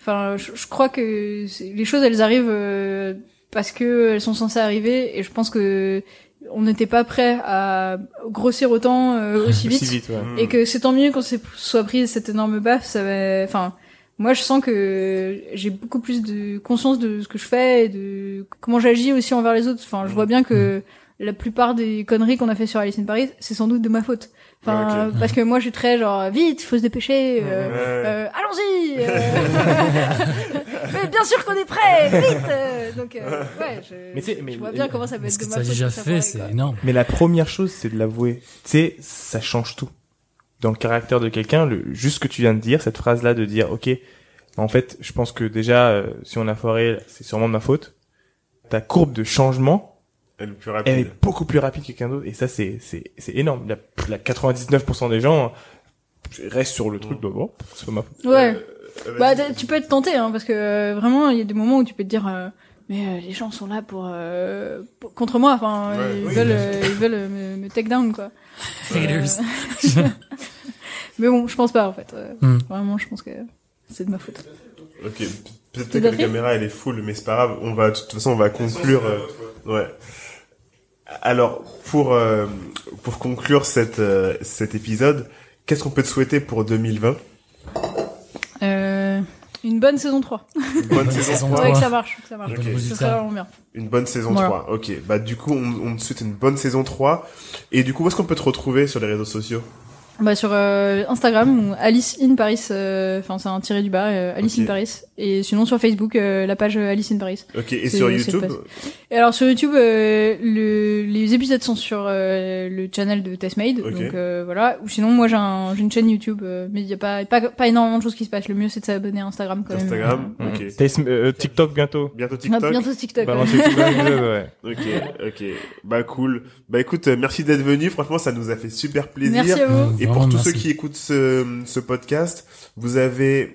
S3: enfin je, je crois que les choses elles arrivent euh, parce que elles sont censées arriver et je pense que on n'était pas prêt à grossir autant euh, aussi vite,
S2: aussi vite. Ouais.
S3: Et que c'est tant mieux qu'on s'est soit pris cette énorme baffe. Ça va, enfin moi je sens que j'ai beaucoup plus de conscience de ce que je fais et de comment j'agis aussi envers les autres. Enfin je vois bien que la plupart des conneries qu'on a fait sur Alice in Paris, c'est sans doute de ma faute. Enfin, parce que moi, je suis très genre vite, faut se dépêcher. euh,
S4: Ouais.
S3: euh, allons-y. euh. mais bien sûr qu'on est prêt, vite. euh, donc euh, ouais, je,
S2: Mais c'est- mais-
S3: je vois bien comment ça peut être
S5: ce
S3: de
S5: que
S3: ma
S5: déjà fait, c'est énorme.
S2: Mais la première chose, c'est de l'avouer. Tu sais, ça change tout. Dans le caractère de quelqu'un, le, juste ce que tu viens de dire, cette phrase-là de dire, ok, en fait, je pense que déjà, euh, si on a foiré, c'est sûrement de ma faute. Ta courbe de changement,
S4: Elle est plus
S2: elle
S4: rapide.
S2: est beaucoup plus rapide que quelqu'un d'autre. Et ça, c'est, c'est, c'est énorme. La, la 99% des gens restent sur le truc de, bon, c'est pas ma faute.
S3: Ouais.
S4: Euh,
S3: Bah,
S4: vas-y.
S3: t- tu peux être tenté, hein, parce que euh, vraiment, il y a des moments où tu peux te dire, euh, mais euh, les gens sont là pour, euh, pour- contre moi. Enfin,
S4: Ouais,
S3: ils
S4: oui.
S3: veulent, euh, ils veulent euh, me, me take down, quoi.
S5: Haters.
S3: Euh, mais bon, je pense pas, en fait. Euh,
S5: Hmm.
S3: Vraiment, je pense que c'est de ma faute.
S4: Ok, peut-être
S3: Tout
S4: que
S3: à
S4: la
S3: fait.
S4: caméra elle est full, mais c'est pas grave. On va, de toute façon, on va conclure. euh, ouais. Alors, pour euh, pour conclure cette euh, cet épisode, qu'est-ce qu'on peut te souhaiter pour 2020
S3: Euh, une bonne saison 3.
S4: Une bonne saison
S5: saison
S4: 3.
S3: Ouais, que
S5: trois.
S3: ça marche, que ça marche.
S4: Ok.
S5: Bon
S3: Ce serait vraiment bien.
S4: Une bonne saison
S3: Voilà.
S4: 3. Ok. Bah du coup, on, on te souhaite une bonne saison 3. Et du coup, où est-ce qu'on peut te retrouver sur les réseaux sociaux?
S3: Bah, sur euh, Instagram, Alice in Paris, euh, enfin, c'est un tiré du bas, euh, Alice
S4: Ok.
S3: in Paris. Et sinon, sur Facebook, euh, la page euh, Alice in Paris.
S4: Ok. Et sur YouTube
S3: Et alors sur YouTube, euh, le, les épisodes sont sur euh, le channel de Testmade,
S4: Ok.
S3: donc euh, voilà. Ou sinon, moi j'ai un, j'ai une chaîne YouTube, euh, mais il y a pas, pas pas énormément de choses qui se passent. Le mieux c'est de s'abonner à Instagram quand même.
S4: Instagram. Ok.
S2: Euh, TikTok bientôt.
S4: Bientôt
S3: Euh,
S4: TikTok.
S3: ah, bientôt TikTok. ouais.
S2: Dans l'épisode, ouais.
S4: Ok. Ok. Bah cool. Bah écoute, merci d'être venu. Franchement, ça nous a fait super plaisir.
S3: Merci à vous.
S4: Et pour tous
S5: merci.
S4: ceux qui écoutent ce, ce podcast, vous avez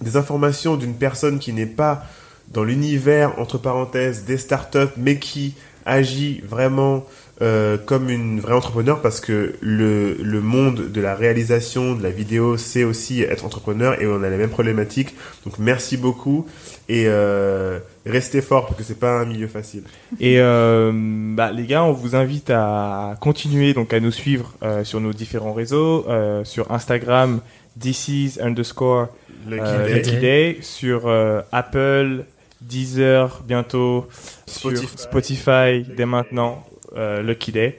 S4: des informations d'une personne qui n'est pas dans l'univers, entre parenthèses, des startups, mais qui agit vraiment euh, comme une vraie entrepreneur parce que le, le monde de la réalisation, de la vidéo, c'est aussi être entrepreneur et on a les mêmes problématiques. Donc merci beaucoup et euh, restez fort parce que c'est pas un milieu facile.
S2: Et euh, bah, les gars, on vous invite à continuer donc à nous suivre euh, sur nos différents réseaux, euh, sur Instagram, DC's underscore
S4: Lucky
S2: euh,
S4: Day.
S2: Lucky Day, sur euh, Apple, Deezer bientôt,
S4: Spotify.
S2: sur Spotify dès maintenant, euh, Lucky Day.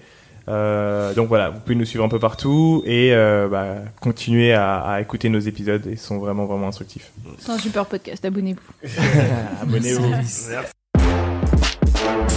S2: Euh, donc voilà, vous pouvez nous suivre un peu partout et euh, bah, continuer à, à écouter nos épisodes, ils sont vraiment vraiment instructifs.
S3: C'est un super podcast. Abonnez-vous.
S2: Abonnez-vous.
S5: Merci.
S4: Merci.